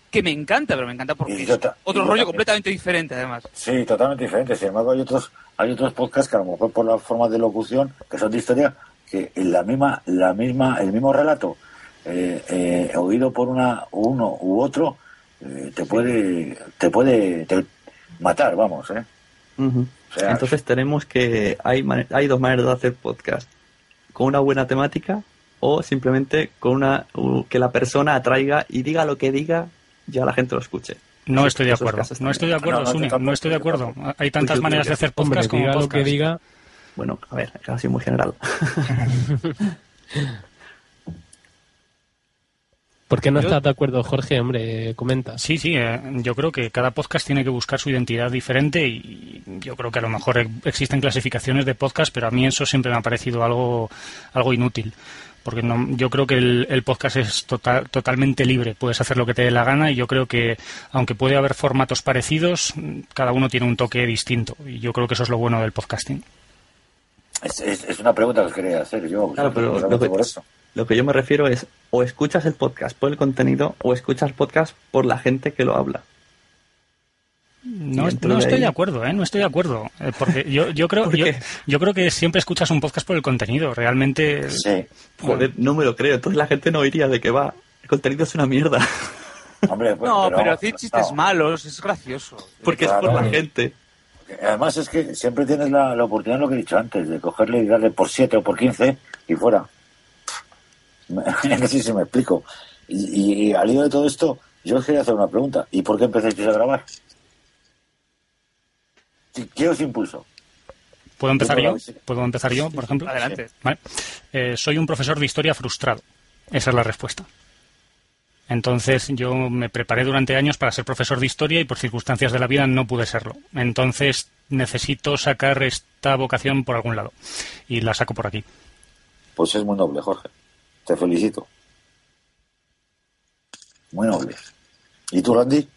que me encanta, pero me encanta porque es otro rollo también. completamente diferente, además. Sí, totalmente diferente. Sin embargo, hay otros, hay otros podcasts que a lo mejor por la forma de locución, que son de historia, que en la misma, la misma, el mismo relato, eh, eh, oído por una, uno u otro, eh, te puede, te puede te- matar, vamos, ¿eh? Ujú. O sea, Entonces tenemos que hay hay dos maneras de hacer podcast con una buena temática o simplemente con una que la persona atraiga y diga lo que diga ya la gente lo escuche. No estoy de acuerdo. No estoy de acuerdo, No, no, estoy de acuerdo. Hay Pues tantas maneras de hacer Hombre, podcast como diga lo podcast. que diga. Bueno, a ver, ha sido muy general. ¿Por qué no Yo- estás de acuerdo, Jorge? Hombre, comenta. Sí, sí, eh, yo creo que cada podcast tiene que buscar su identidad diferente y yo creo que a lo mejor e- existen clasificaciones de podcast, pero a mí eso siempre me ha parecido algo, algo inútil. Porque no, yo creo que el, el podcast es total- totalmente libre, puedes hacer lo que te dé la gana y yo creo que, aunque puede haber formatos parecidos, cada uno tiene un toque distinto y yo creo que eso es lo bueno del podcasting. es, es- es una pregunta que quería hacer yo. Claro, pero precisamente lo que- por eso. Lo que yo me refiero es o escuchas el podcast por el contenido o escuchas el podcast por la gente que lo habla. No, no estoy ahí- de acuerdo, ¿eh? No estoy de acuerdo. Eh, porque yo, yo creo ¿Por yo, creo que siempre escuchas un podcast por el contenido. Realmente Sí. Joder, no me lo creo. Entonces la gente no oiría de que va. El contenido es una mierda. Hombre, pues, No, pero vamos, decir chistes no. malos es gracioso. Porque es por la gente. Además es que siempre tienes la, la oportunidad, lo que he dicho antes, de cogerle y darle por 7 o por 15 y fuera. no sé si me explico. Y, y- y al hilo de todo esto, yo os quería hacer una pregunta. ¿Y por qué empezasteis a grabar? ¿Qué- ¿Qué os impulsó? ¿Puedo empezar Yo. ¿Puedo empezar yo, por ejemplo? Adelante. Vale. Eh, soy un profesor de historia frustrado. Esa es la respuesta. Entonces yo me preparé durante años para ser profesor de historia y por circunstancias de la vida no pude serlo. Entonces necesito sacar esta vocación por algún lado. Y la saco por aquí. Pues es muy noble, Jorge. Te felicito. Muy noble. ¿Y tú, Randy?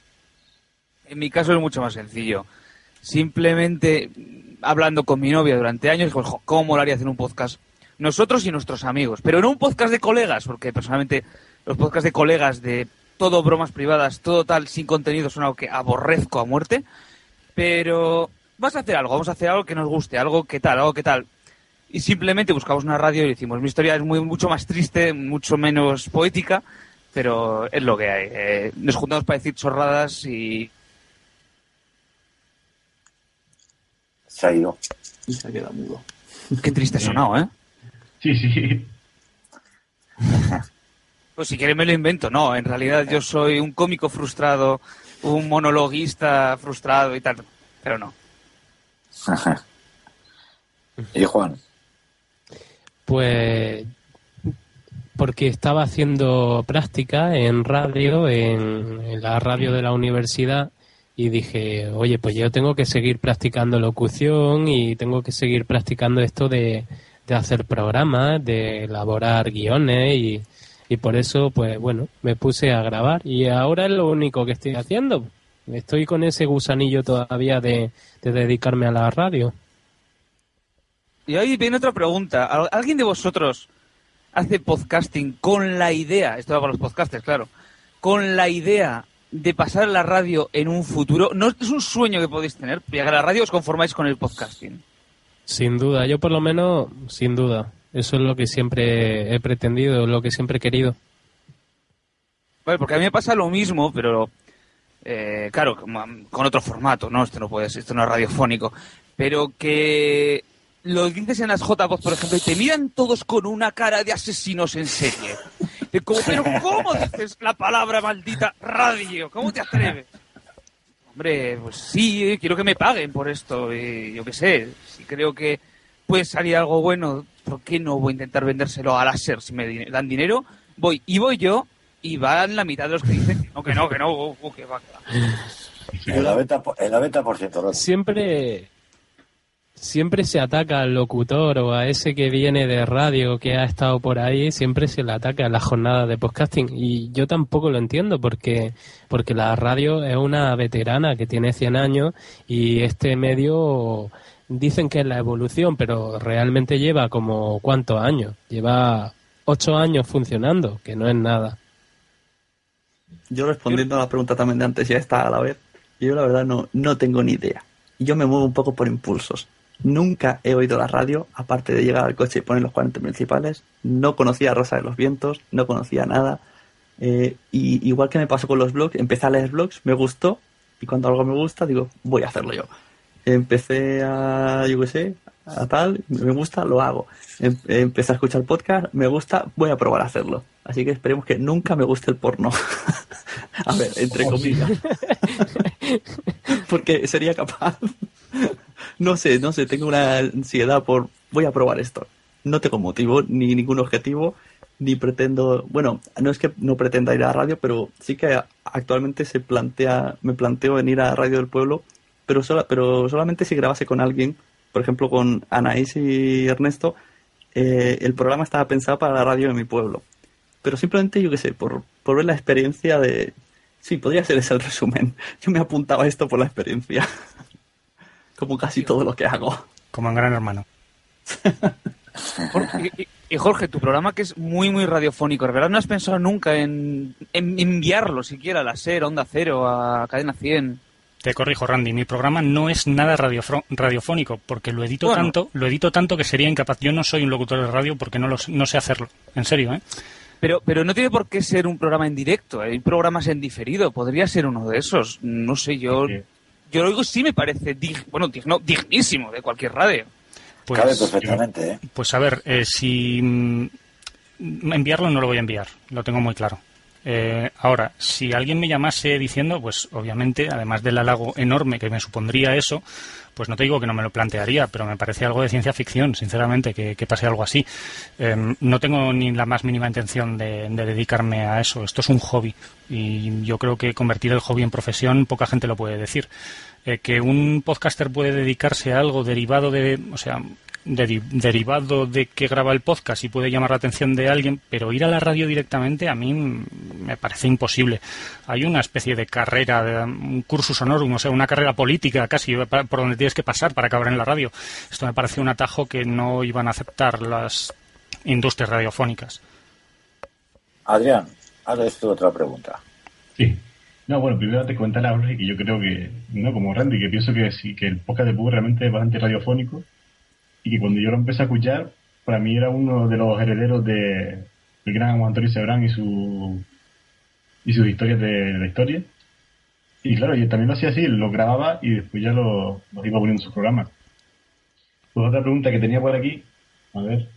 En mi caso es mucho más sencillo. Simplemente hablando con mi novia durante años, pues, ¿cómo molaría hacer un podcast? Nosotros y nuestros amigos, pero no un podcast de colegas, porque personalmente los podcasts de colegas de todo bromas privadas, todo tal, sin contenido, son algo que aborrezco a muerte. Pero vas a hacer algo, vamos a hacer algo que nos guste, algo que tal, algo que tal. Y simplemente buscamos una radio y decimos, mi historia es muy, mucho más triste, mucho menos poética, pero es lo que hay. Eh, nos juntamos para decir chorradas y Se ha ido. Y se queda mudo. Qué triste ha sonado, ¿eh? Sí, sí. Pues si quieres me lo invento. No, en realidad yo soy un cómico frustrado, un monologuista frustrado y tal. Pero no. ¿Y Juan? Pues porque estaba haciendo práctica en radio, en, en la radio de la universidad, y dije, oye, pues yo tengo que seguir practicando locución y tengo que seguir practicando esto de, de hacer programas, de elaborar guiones y, y por eso, pues bueno, me puse a grabar y ahora es lo único que estoy haciendo. Estoy con ese gusanillo todavía de, de dedicarme a la radio. Y ahí viene otra pregunta. ¿Al- ¿Alguien de vosotros hace podcasting con la idea, esto va para los podcasters, claro, con la idea de pasar a la radio en un futuro? ¿No es un sueño que podéis tener? Llegar a la radio os conformáis con el podcasting. Sin duda, yo por lo menos, sin duda. Eso es lo que siempre he pretendido, lo que siempre he querido. Vale, porque a mí me pasa lo mismo, pero eh, claro, con otro formato, ¿no? Esto no puede ser, esto no es radiofónico. Pero que lo dices en las J-Voz, por ejemplo, y te miran todos con una cara de asesinos en serie. De como, pero ¿cómo dices la palabra maldita radio? ¿Cómo te atreves? Hombre, pues sí, quiero que me paguen por esto. Y yo qué sé, si creo que puede salir algo bueno, ¿por qué no voy a intentar vendérselo a láser? Si me dan dinero, voy y voy yo y van la mitad de los que dicen que no, que no, que no, oh, oh, que va. El 90%, el 90% Rocky. Siempre, siempre se ataca al locutor o a ese que viene de radio que ha estado por ahí, siempre se le ataca en la jornada de podcasting. Y yo tampoco lo entiendo porque, porque la radio es una veterana que tiene 100 años y este medio dicen que es la evolución, pero realmente lleva como cuántos años? Lleva ocho años funcionando, que no es nada. Yo respondiendo a la pregunta también de antes, ya está a la vez. Yo la verdad no, no tengo ni idea. Yo me muevo un poco por impulsos. Nunca he oído la radio, aparte de llegar al coche y poner los 40 principales. No conocía a Rosa de los Vientos, no conocía nada. Eh, y igual que me pasó con los blogs, empecé a leer blogs, me gustó. Y cuando algo me gusta, digo, voy a hacerlo yo. Empecé a, yo qué sé, a tal, me gusta, lo hago. Em- empecé a escuchar podcast, me gusta, voy a probar a hacerlo. Así que esperemos que nunca me guste el porno. a ver, entre comillas. Porque sería capaz. No sé, no sé, tengo una ansiedad por voy a probar esto. No tengo motivo ni ningún objetivo ni pretendo, bueno, no es que no pretenda ir a la radio, pero sí que actualmente se plantea, me planteo en ir a Radio del Pueblo, pero sola, pero solamente si grabase con alguien, por ejemplo con Anaís y Ernesto, eh, el programa estaba pensado para la radio de mi pueblo. Pero simplemente, yo qué sé, por, por ver la experiencia de... Sí, podría ser ese el resumen. Yo me apuntaba a esto por la experiencia. Como casi todo lo que hago. Como en Gran Hermano. Jorge, y, Jorge, tu programa que es muy, muy radiofónico, ¿de verdad no has pensado nunca en, en enviarlo siquiera a la SER, a Onda Cero, a Cadena 100? Te corrijo, Randy, mi programa no es nada radiofónico, porque lo edito Bueno. tanto, lo edito tanto que sería incapaz. Yo no soy un locutor de radio porque no, lo sé- no sé hacerlo. En serio, ¿eh? Pero, pero no tiene por qué ser un programa en directo, hay programas en diferido, podría ser uno de esos. No sé, yo, yo lo digo sí me parece, dig- bueno, digno, dignísimo de cualquier radio. Pues, Cabe perfectamente, ¿eh? Pues a ver, eh, si mm, enviarlo no lo voy a enviar, lo tengo muy claro. Eh, ahora, si alguien me llamase diciendo, pues obviamente, además del halago enorme que me supondría eso, pues no te digo que no me lo plantearía, pero me parece algo de ciencia ficción, sinceramente, que, que pase algo así. Eh, no tengo ni la más mínima intención de, de dedicarme a eso. Esto es un hobby y yo creo que convertir el hobby en profesión poca gente lo puede decir. Eh, que un podcaster puede dedicarse a algo derivado de, o sea, deri- derivado de que graba el podcast y puede llamar la atención de alguien, pero ir a la radio directamente a mí mm, me parece imposible. Hay una especie de carrera, de, un cursus honorum, o sea, una carrera política casi por donde tienes que pasar para acabar en la radio. Esto me parece un atajo que no iban a aceptar las industrias radiofónicas. Adrián, ahora esto otra pregunta. Sí. No, bueno, primero te comentar a Jorge que yo creo que, no como Randy, que pienso que sí, que el podcast de Bug realmente es bastante radiofónico y que cuando yo lo empecé a escuchar, para mí era uno de los herederos de el gran Juan Antonio Sebrán y su y sus historias de la historia. Y claro, yo también lo hacía así, lo grababa y después ya lo, lo iba poniendo en su programa. Pues otra pregunta que tenía por aquí, a ver,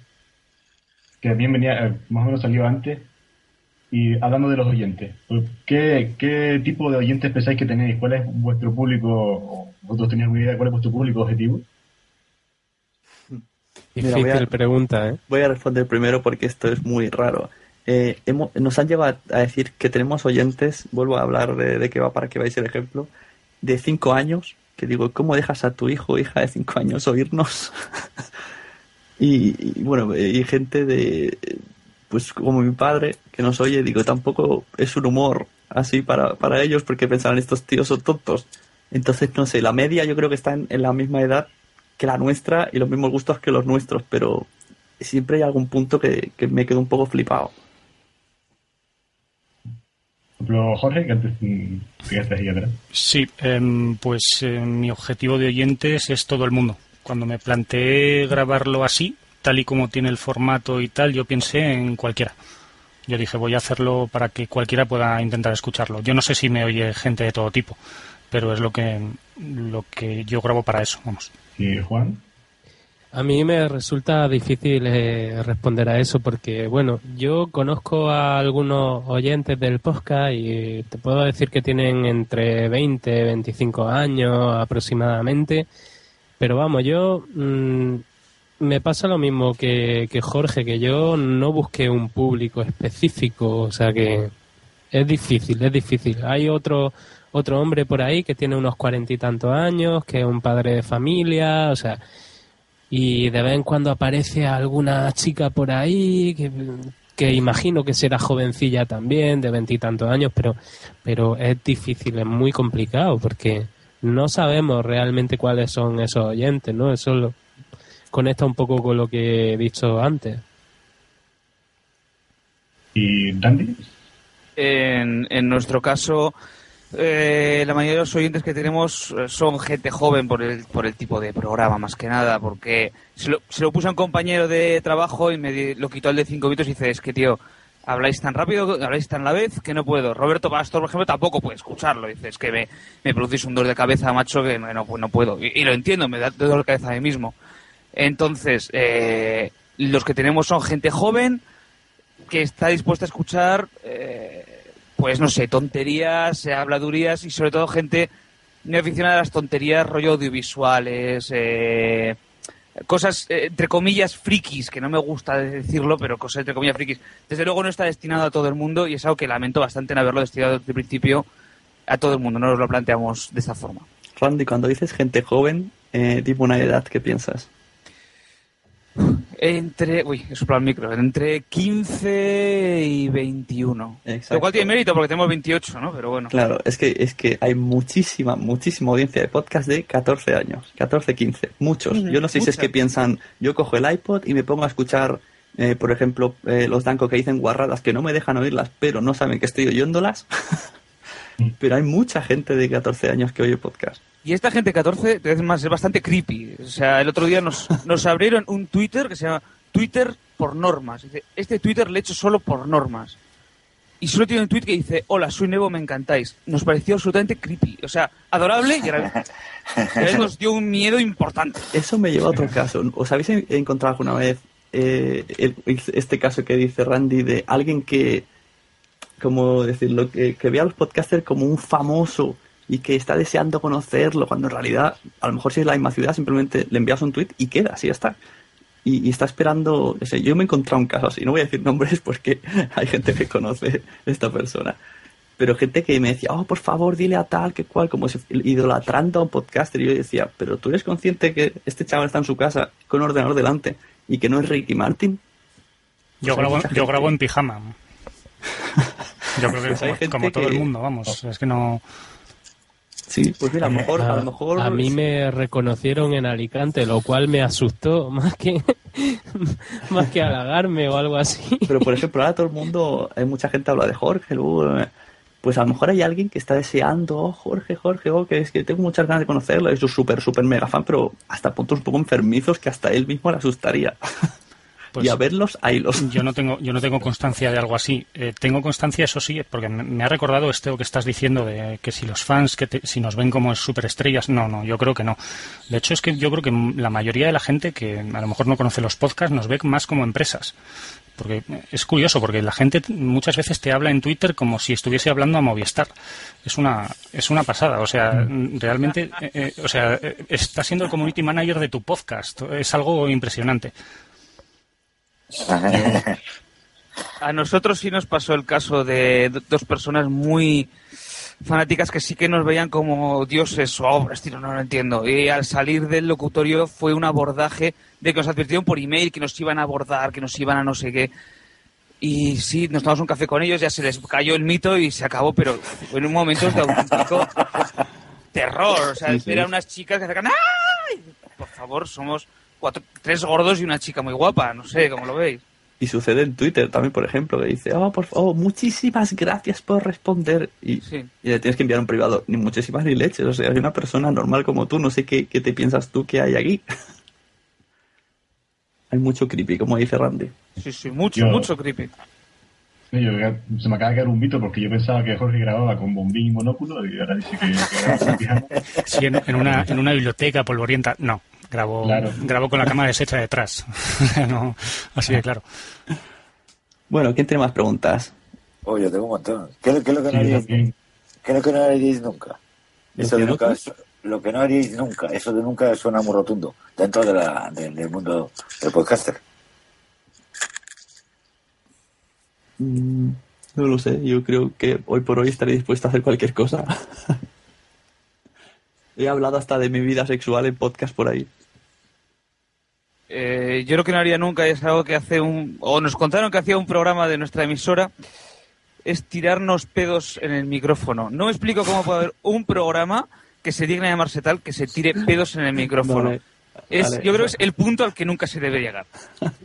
que también venía, eh, más o menos salió antes, y hablando de los oyentes, pues, ¿qué, qué tipo de oyentes pensáis que tenéis? ¿Cuál es vuestro público? ¿Vosotros tenéis alguna idea de cuál es vuestro público objetivo? Mira, voy a- Difícil pregunta, ¿eh? Voy a responder primero porque esto es muy raro. Eh, hemos- nos han llevado a decir que tenemos oyentes, vuelvo a hablar de, de qué va para que veáis el ejemplo, de cinco años, que digo, ¿cómo dejas a tu hijo o hija de cinco años oírnos? y, y, bueno, y gente de, pues como mi padre, que nos oye, digo, tampoco es un humor así para, para ellos porque pensarán estos tíos son tontos. Entonces, no sé, la media yo creo que está en, en la misma edad que la nuestra y los mismos gustos que los nuestros, pero siempre hay algún punto que, que me quedo un poco flipado. Por ejemplo, Jorge, que antes te ahí atrás. Sí, em, pues eh, mi objetivo de oyentes es todo el mundo. Cuando me planteé grabarlo así, tal y como tiene el formato y tal, yo pensé en cualquiera. Yo dije, voy a hacerlo para que cualquiera pueda intentar escucharlo. Yo no sé si me oye gente de todo tipo, pero es lo que, lo que yo grabo para eso, vamos. ¿Y Juan? A mí me resulta difícil eh, responder a eso porque, bueno, yo conozco a algunos oyentes del podcast y te puedo decir que tienen entre 20 y 25 años aproximadamente, pero vamos, yo mm, me pasa lo mismo que, que Jorge, que yo no busqué un público específico, o sea que es difícil, es difícil. Hay otro otro hombre por ahí que tiene unos cuarenta y tantos años, que es un padre de familia, o sea, y de vez en cuando aparece alguna chica por ahí que, que imagino que será jovencilla también, de veintitantos años, pero, pero es difícil, es muy complicado porque no sabemos realmente cuáles son esos oyentes, ¿no? Eso lo, conecta un poco con lo que he dicho antes. ¿Y Dandy? En, en nuestro caso, eh, la mayoría de los oyentes que tenemos eh, son gente joven por el, por el tipo de programa, más que nada, porque se lo, se lo puse a un compañero de trabajo y me lo quitó el de cinco minutos y dice, es que tío, habláis tan rápido, habláis tan la vez que no puedo. Roberto Pastor, por ejemplo, tampoco puede escucharlo. Dice, es que me, me producís un dolor de cabeza, macho, que no, no, no puedo. Y, y lo entiendo, me da dolor de cabeza a mí mismo. Entonces, eh, los que tenemos son gente joven que está dispuesta a escuchar, eh, pues no sé, tonterías, eh, habladurías y sobre todo gente muy aficionada a las tonterías, rollo audiovisuales, eh, cosas eh, entre comillas frikis, que no me gusta decirlo, pero cosas entre comillas frikis. Desde luego no está destinado a todo el mundo y es algo que lamento bastante en haberlo destinado desde el principio a todo el mundo, no nos lo planteamos de esta forma. Randy, cuando dices gente joven, eh, tipo una edad, ¿qué piensas? Entre, uy, he soplado el micro, entre 15 y 21. Exacto. Lo cual tiene mérito porque tenemos 28, ¿no? Pero bueno. Claro, es que, es que hay muchísima, muchísima audiencia de podcast de 14 años, 14, 15, muchos. Yo no sé si es que piensan, yo cojo el iPod y me pongo a escuchar, eh, por ejemplo, eh, los Danco que dicen guarradas que no me dejan oírlas, pero no saben que estoy oyéndolas. pero hay mucha gente de 14 años que oye podcast. Y esta gente 14, te voy a decir más, es bastante creepy. O sea, el otro día nos, nos abrieron un Twitter que se llama Twitter por normas. Este Twitter le he hecho solo por normas. Y solo tiene un tweet que dice, hola, soy nuevo, me encantáis. Nos pareció absolutamente creepy. O sea, adorable y a nos dio un miedo importante. Eso me lleva a otro caso. ¿Os habéis en- encontrado alguna vez eh, el- este caso que dice Randy de alguien que, como decirlo, que, que ve a los podcasters como un famoso y que está deseando conocerlo, cuando en realidad, a lo mejor si es la misma ciudad, simplemente le envías un tweet y queda, así está. Y, y está esperando, no sé, yo me he encontrado un caso así, no voy a decir nombres porque hay gente que conoce a esta persona. Pero gente que me decía, oh, por favor, dile a tal, que cual, como si idolatrando a un podcaster. Y yo decía, pero tú eres consciente que este chaval está en su casa con un ordenador delante y que no es Ricky Martin. Yo, grabo, yo grabo en pijama. Yo creo que Pues hay como, gente como todo el mundo, vamos. Es que no. Sí, pues mira, a lo mejor, a lo mejor. A mí me reconocieron en Alicante, lo cual me asustó más que más que halagarme o algo así. Pero por ejemplo, ahora todo el mundo, hay mucha gente habla de Jorge, luego, eh, pues a lo mejor hay alguien que está deseando, oh, Jorge, Jorge, oh, que es que tengo muchas ganas de conocerlo, es un súper, súper mega fan, pero hasta puntos un poco enfermizos que hasta él mismo le asustaría. Y a verlos, los. Yo no tengo, yo no tengo constancia de algo así. Eh, tengo constancia, eso sí, porque me, me ha recordado esto que estás diciendo de que si los fans, que te- si nos ven como superestrellas, no, no, yo creo que no. De hecho, es que yo creo que la mayoría de la gente que a lo mejor no conoce los podcasts nos ve más como empresas. Porque es curioso, porque la gente muchas veces te habla en Twitter como si estuviese hablando a Movistar. Es una, es una pasada. O sea, realmente, eh, eh, o sea, eh, está siendo el community manager de tu podcast. Es algo impresionante. A nosotros sí nos pasó el caso de do- dos personas muy fanáticas que sí que nos veían como dioses o obras, tío, no lo entiendo. Y al salir del locutorio fue un abordaje de que nos advirtieron por email que nos iban a abordar, que nos iban a no sé qué. Y sí, nos tomamos un café con ellos, ya se les cayó el mito y se acabó, pero fue en un momento de auténtico terror. O sea, Sí, sí. eran unas chicas que sacan ¡ay! Por favor, somos cuatro, tres gordos y una chica muy guapa, no sé, ¿cómo lo veis? Y sucede en Twitter también, por ejemplo, que dice, oh, por favor, muchísimas gracias por responder. Y, y le tienes que enviar un privado, ni muchísimas ni leches. O sea, hay una persona normal como tú, no sé qué, qué te piensas tú que hay aquí. hay mucho creepy, como dice Randy. Sí, sí, mucho, Yo- mucho creepy. Sí, yo- se me acaba de caer un mito porque yo pensaba que Jorge grababa con bombín y monóculo y ahora dice que, que. Sí, en, en una, en una biblioteca polvorienta, no. Grabo, Claro. grabo con la cámara deshecha detrás. no, así de claro. Bueno, ¿quién tiene más preguntas? Oh, yo tengo un montón. ¿Qué, es lo- qué es lo que no Sí, haríais, qué es lo que no haríais nunca? ¿Lo Eso de nunca es- lo que no haríais nunca, eso de nunca suena muy rotundo dentro de la, de- del mundo del podcaster. Mm, no lo sé, yo creo que hoy por hoy estaré dispuesto a hacer cualquier cosa. He hablado hasta de mi vida sexual en podcast por ahí. Eh, yo lo que no haría nunca es algo que hace un... O nos contaron que hacía un programa de nuestra emisora, es tirarnos pedos en el micrófono. No me explico cómo puede haber un programa que se digne llamarse tal, que se tire pedos en el micrófono. Vale, es, vale. yo creo que es el punto al que nunca se debe llegar.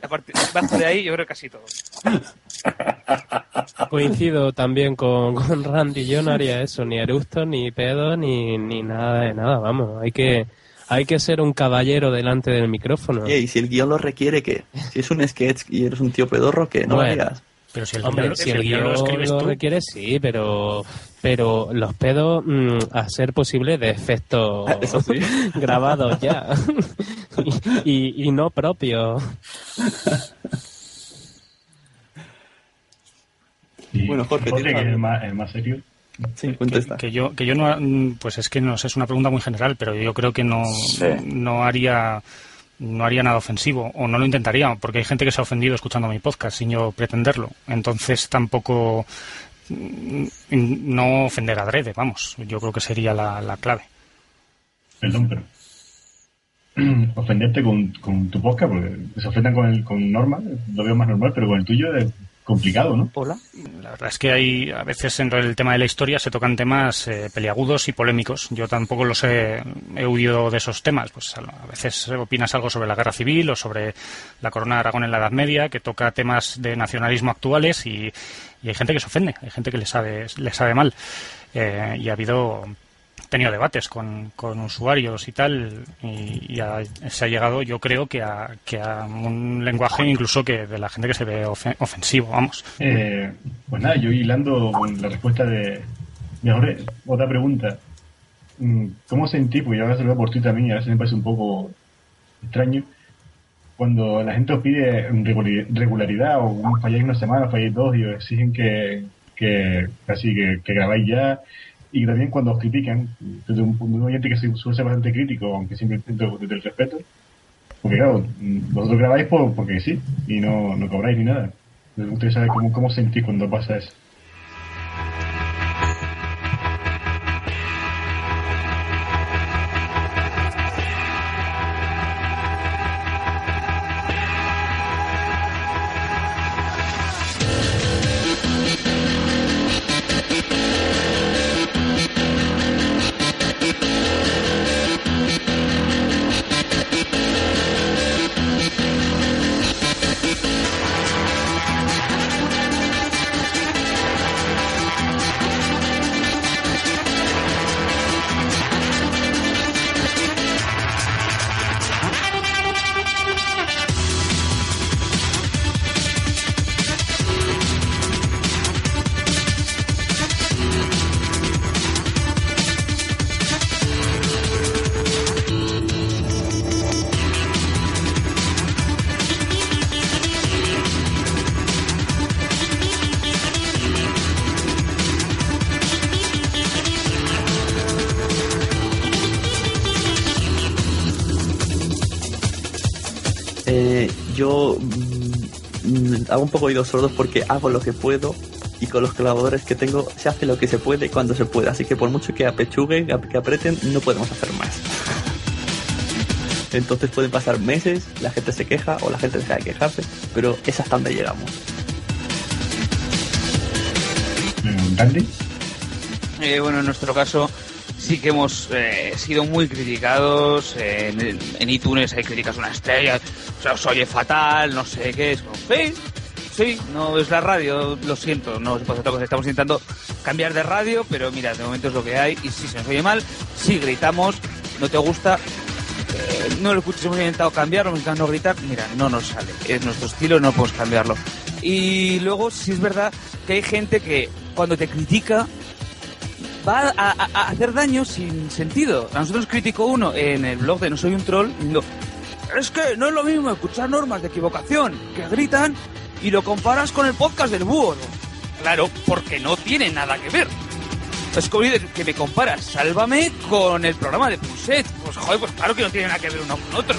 Aparte, bajo de ahí, yo creo casi todo. Coincido también con, con Randy. Yo no haría eso, ni eructo, ni pedo, ni, ni nada de nada. Vamos, hay que, hay que ser un caballero delante del micrófono. Y si el guion lo requiere, ¿qué? Si es un sketch y eres un tío pedorro, ¿qué? No lo Bueno. harías. Pero si el Hombre, guión- si si el el guion lo guion escribes lo tú. requiere, sí, pero, pero los pedos, mm, a ser posible, de efectos Eso sí. grabados ya. y, y- y no propios. Bueno, Jorge, Jorge, ¿tienes que el más, el más serio. Sí, que, que yo que yo no mm, pues es que no sé, es una pregunta muy general pero yo creo que no no haría no haría nada ofensivo o no lo intentaría porque hay gente que se ha ofendido escuchando mi podcast sin yo pretenderlo. Entonces tampoco mm, no ofender adrede vamos yo creo que sería la, la clave. Perdón, pero. Ofenderte con, con tu podcast, porque se ofendan con, el, con norma, lo veo más normal, pero con el tuyo es complicado, ¿no? Hola. La verdad es que hay a veces en el tema de la historia se tocan temas eh, peliagudos y polémicos. Yo tampoco los he, he huido de esos temas. Pues a veces opinas algo sobre la guerra civil o sobre la corona de Aragón en la Edad Media, que toca temas de nacionalismo actuales y, y hay gente que se ofende, hay gente que le sabe, le sabe mal. Eh, y ha habido tenido debates con, con usuarios y tal y, y se ha llegado yo creo que a, que a un lenguaje incluso que de la gente que se ve ofe- ofensivo vamos Eh, pues nada, yo hilando con la respuesta de, Jorge, otra pregunta. Mm, ¿Cómo sentí? Porque yo a veces lo veo por Twitter también y a veces me parece un poco extraño. Cuando la gente os pide regularidad o falláis una semana, falláis dos y os exigen que, que casi que grabáis ya. Y también cuando os critican, desde un, un oyente que suele ser bastante crítico, aunque siempre intento desde el respeto, porque claro, mm, vosotros grabáis por, porque sí, y no, no cobráis ni nada. Me gustaría saber cómo, cómo sentís cuando pasa eso. Hago un poco oídos sordos porque hago lo que puedo y con los colaboradores que tengo se hace lo que se puede cuando se puede. Así que por mucho que apechuguen, que aprieten, no podemos hacer más. Entonces pueden pasar meses, la gente se queja o la gente deja de quejarse, pero es hasta donde llegamos. ¿Andy? Eh, bueno, en nuestro caso sí que hemos eh, sido muy criticados. En, en iTunes hay críticas una estrella, o sea, os oye fatal, no sé qué. Es como, sí, no es la radio, lo siento, no. Estamos intentando cambiar de radio, pero mira, de momento es lo que hay. Y si se nos oye mal, si gritamos, no te gusta, eh, no lo escuches, hemos intentado cambiarlo, hemos intentado no gritar, mira, no nos sale. Es nuestro estilo, no podemos cambiarlo. Y luego, sí es verdad que hay gente que cuando te critica va a, hacer daño sin sentido. A nosotros nos criticó uno en el blog de No Soy un Troll diciendo, es que no es lo mismo escuchar normas de equivocación que gritan y lo comparas con el podcast del búho. Claro, porque no tiene nada que ver. Es como que me comparas Sálvame con el programa de Pulset. Pues joder, pues claro que no tiene nada que ver uno con otro.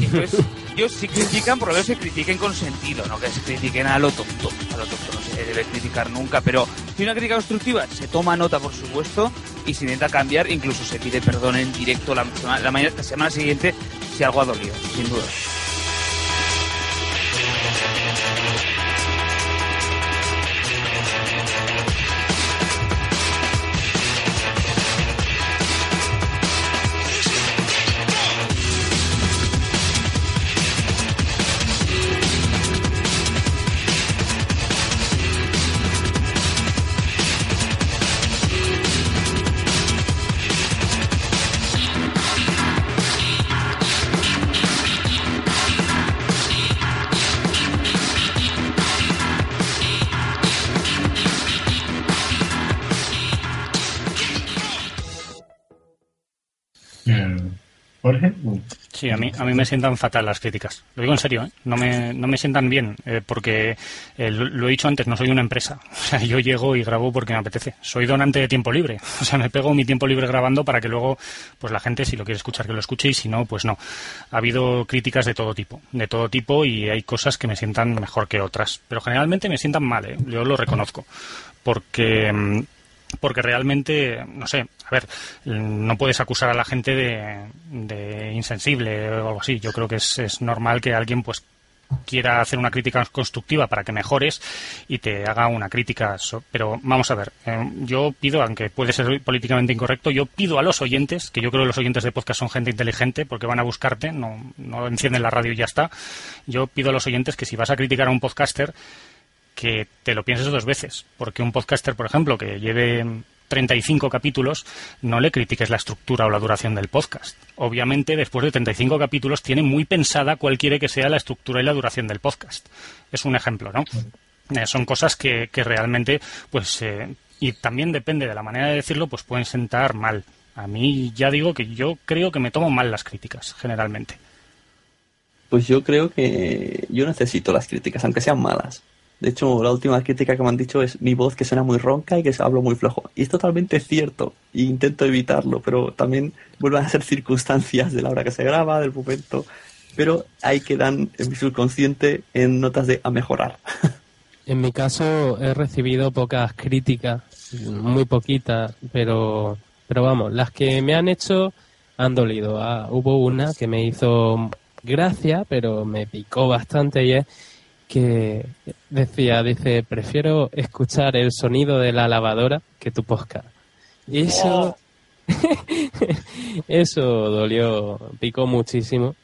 Y Entonces, ellos si critican, por lo menos se critiquen con sentido, no que se critiquen a lo tonto. A lo tonto no se debe criticar nunca, pero si una crítica constructiva se toma nota, por supuesto, y se intenta cambiar, incluso se pide perdón en directo la, la, mañana- la semana siguiente si algo ha dolido, sin duda. Sí, a mí, a mí me sientan fatal las críticas. Lo digo en serio, ¿eh? no, me, no me sientan bien, eh, porque eh, lo, he dicho antes, no soy una empresa. O sea, yo llego y grabo porque me apetece. Soy donante de tiempo libre. O sea, me pego mi tiempo libre grabando para que luego, pues la gente, si lo quiere escuchar, que lo escuche y si no, pues no. Ha habido críticas de todo tipo, de todo tipo y hay cosas que me sientan mejor que otras. Pero generalmente me sientan mal, ¿eh? yo lo reconozco. Porque. Porque realmente, no sé, a ver, no puedes acusar a la gente de, de insensible o algo así. Yo creo que es, es normal que alguien pues quiera hacer una crítica constructiva para que mejores y te haga una crítica. pero vamos a ver, eh, yo pido, aunque puede ser políticamente incorrecto, yo pido a los oyentes, que yo creo que los oyentes de podcast son gente inteligente porque van a buscarte, no, no encienden la radio y ya está. Yo pido a los oyentes que si vas a criticar a un podcaster, que te lo pienses dos veces, porque un podcaster, por ejemplo, que lleve 35 capítulos, no le critiques la estructura o la duración del podcast. Obviamente, después de 35 capítulos, tiene muy pensada cuál quiere que sea la estructura y la duración del podcast. Es un ejemplo, ¿no? Eh, son cosas que, que realmente, pues, eh, y también depende de la manera de decirlo, pues pueden sentar mal. A mí ya digo que yo creo que me tomo mal las críticas, generalmente. Pues yo creo que yo necesito las críticas, aunque sean malas. De hecho, la última crítica que me han dicho es mi voz que suena muy ronca y que hablo muy flojo. Y es totalmente cierto. E intento evitarlo, pero también vuelven a ser circunstancias de la hora que se graba, del momento. Pero ahí quedan en mi subconsciente en notas de a mejorar. En mi caso he recibido pocas críticas, muy poquitas, pero, pero vamos, las que me han hecho han dolido. Ah, hubo una que me hizo gracia, pero me picó bastante y es que decía, dice, prefiero escuchar el sonido de la lavadora que tu podcast. Y eso, eso dolió, picó muchísimo.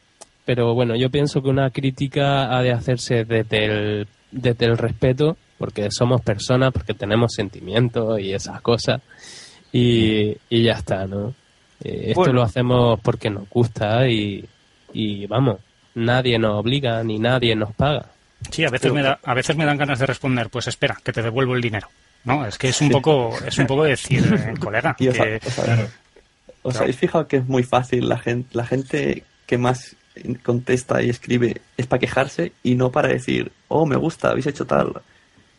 Pero bueno, yo pienso que una crítica ha de hacerse desde el, desde el respeto, porque somos personas, porque tenemos sentimientos y esas cosas. Y, y ya está, ¿no? Eh, esto Bueno. lo hacemos porque nos gusta y, y vamos, nadie nos obliga ni nadie nos paga. Sí, a veces, me da, a veces me dan ganas de responder, pues espera, que te devuelvo el dinero. No, es que es un poco, es un poco decir, eh, colega, Y os, que, os habéis- os habéis fijado que es muy fácil la gente, la gente que más contesta y escribe es para quejarse y no para decir, oh, me gusta, habéis hecho tal.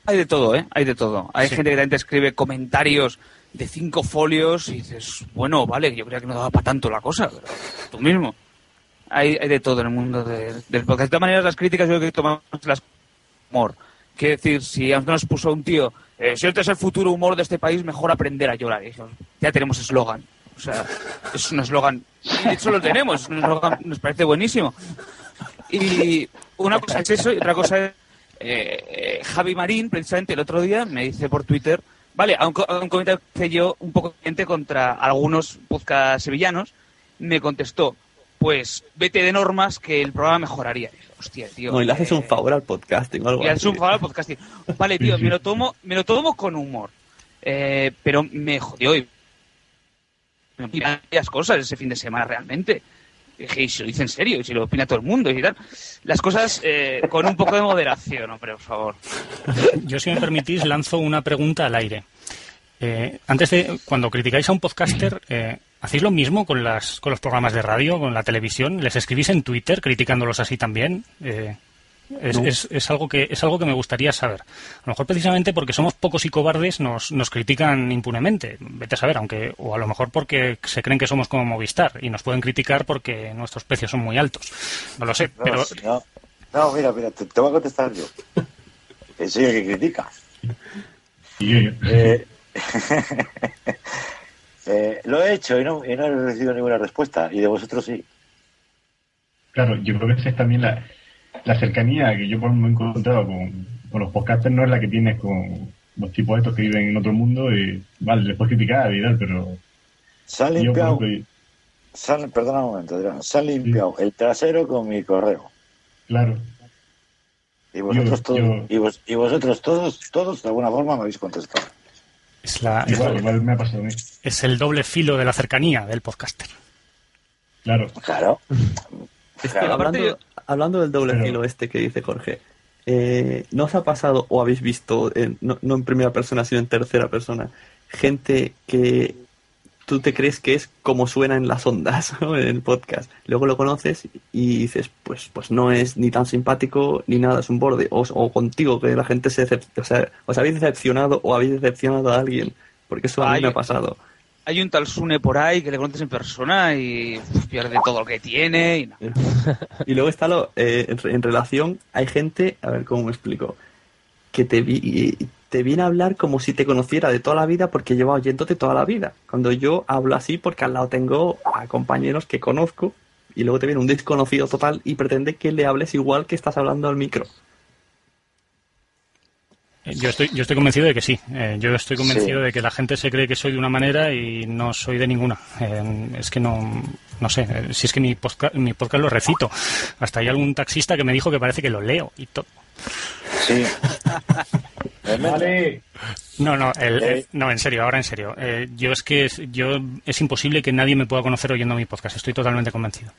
Hay de todo, ¿eh? Hay de todo. Hay Sí. gente que también te escribe comentarios de cinco folios y dices, bueno, vale, yo creía que no daba para tanto la cosa, pero tú mismo. Hay, hay de todo en el mundo de- del. De todas maneras, las críticas yo creo que tomamos las humor. Quiero decir, si nos puso un tío, eh, si este es el futuro humor de este país, mejor aprender a llorar. Ya tenemos eslogan. O sea, es un eslogan. De hecho, lo tenemos. Es un eslogan, nos parece buenísimo. Y una cosa es eso y otra cosa es. eh, Javi Marín, precisamente el otro día, me dice por Twitter. Vale, a un, comentario que yo un poco gente contra algunos podcast sevillanos, me contestó: Pues vete de normas que el programa mejoraría. Hostia, tío. No, y le haces eh, un favor al podcasting o algo y haces un favor al podcasting. Vale, tío, me lo tomo, me lo tomo con humor. Eh, pero me jodió y me opinan varias cosas ese fin de semana realmente. Y dije, y si lo dice en serio, y si lo opina todo el mundo y tal. Las cosas eh, con un poco de moderación, hombre, por favor. Yo, si me permitís, lanzo una pregunta al aire. Eh, antes de, cuando criticáis a un podcaster, eh, ¿hacéis lo mismo con, las, con los programas de radio, con la televisión? ¿Les escribís en Twitter criticándolos así también? Eh, es, No. es- es algo que, es algo que me gustaría saber. A lo mejor precisamente porque somos pocos y cobardes nos, nos critican impunemente. Vete a saber, aunque, o a lo mejor porque se creen que somos como Movistar y nos pueden criticar porque nuestros precios son muy altos. No lo sé, No, pero no, no, mira, mira, te, te voy a contestar yo. Soy el que critica. Eh, eh, lo he hecho y no, y no he recibido ninguna respuesta. Y de vosotros sí. Claro, yo creo que esa es también la, la cercanía que yo por me he encontrado con, con los podcasters, no es la que tienes con los tipos estos que viven en otro mundo y, vale, les puedes criticar y tal, pero... Se yo, por limpiado, ejemplo, perdona un momento, Adrián, se limpiado el trasero con mi correo. Claro. Y vosotros Yo- todos, yo- y, vos- y vosotros todos, todos de alguna forma me habéis contestado. Es, la, es, Igual, igual me ha pasado a mí. es el doble filo de la cercanía del podcaster. Claro. Claro. Es que Claro, hablando, hablando del doble Pero- filo este que dice Jorge, eh, ¿no os ha pasado o habéis visto, en- no, no en primera persona, sino en tercera persona, gente que tú te crees que es como suena en las ondas, ¿no? en el podcast? Luego lo conoces y dices, pues, pues no es ni tan simpático ni nada, es un borde. O, o contigo, que la gente se o sea, os habéis decepcionado o habéis decepcionado a alguien, porque eso a mí me ha pasado. Hay un tal Sune por ahí que le conoces en persona y uf, pierde todo lo que tiene. Y no. Y luego está lo, eh, en, en relación, hay gente, a ver cómo me explico, que te, vi, y- te viene a hablar como si te conociera de toda la vida porque lleva oyéndote toda la vida. Cuando yo hablo así porque al lado tengo a compañeros que conozco y luego te viene un desconocido total y pretende que le hables igual que estás hablando al micro. Eh, Yo estoy, yo estoy convencido de que sí. Eh, yo estoy convencido Sí. de que la gente se cree que soy de una manera y no soy de ninguna. Eh, es que no, no sé. eh, si es que mi podcast, mi podcast lo recito. Hasta hay algún taxista que me dijo que parece que lo leo y todo. Sí. Vale. No, no, el- Eh. el- no, en serio, ahora en serio. Eh, yo es que es, yo es imposible que nadie me pueda conocer oyendo mi podcast. Estoy totalmente convencido.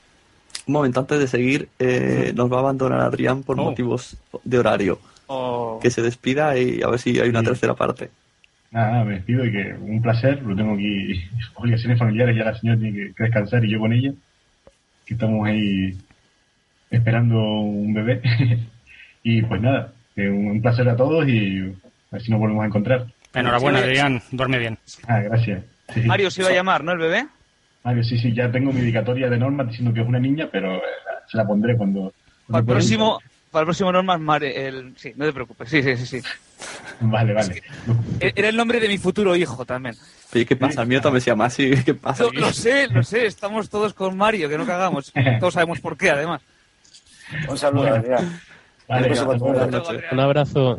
Un momento antes de seguir, eh, nos va a abandonar Adrián por Oh. motivos de horario. O- Que se despida y a ver si hay una Sí. tercera parte. Nada, nada, me despido y que un placer, lo tengo aquí, obligaciones familiares, ya la señora tiene que, que descansar y yo con ella, que estamos ahí esperando un bebé. y pues nada, un placer a todos y a ver si nos volvemos a encontrar. Enhorabuena, Adrián. Duerme bien. Ah, gracias. Sí. Mario se iba a llamar, ¿no? El bebé. Mario, sí, sí, ya tengo mi dedicatoria de norma diciendo que es una niña, pero eh, se la pondré cuando... Para el próximo, para el próximo Normas, Mare- el... sí, no te preocupes. Sí, sí, sí, sí. Vale, vale. E- Era el nombre de mi futuro hijo también. Oye, ¿qué pasa? El mío también se llama así. ¿Qué pasa? Lo, aquí? lo sé, lo sé. Estamos todos con Mario, que no cagamos. Todos sabemos por qué, además. Un saludo, Bueno. Adrián. Vale, Un beso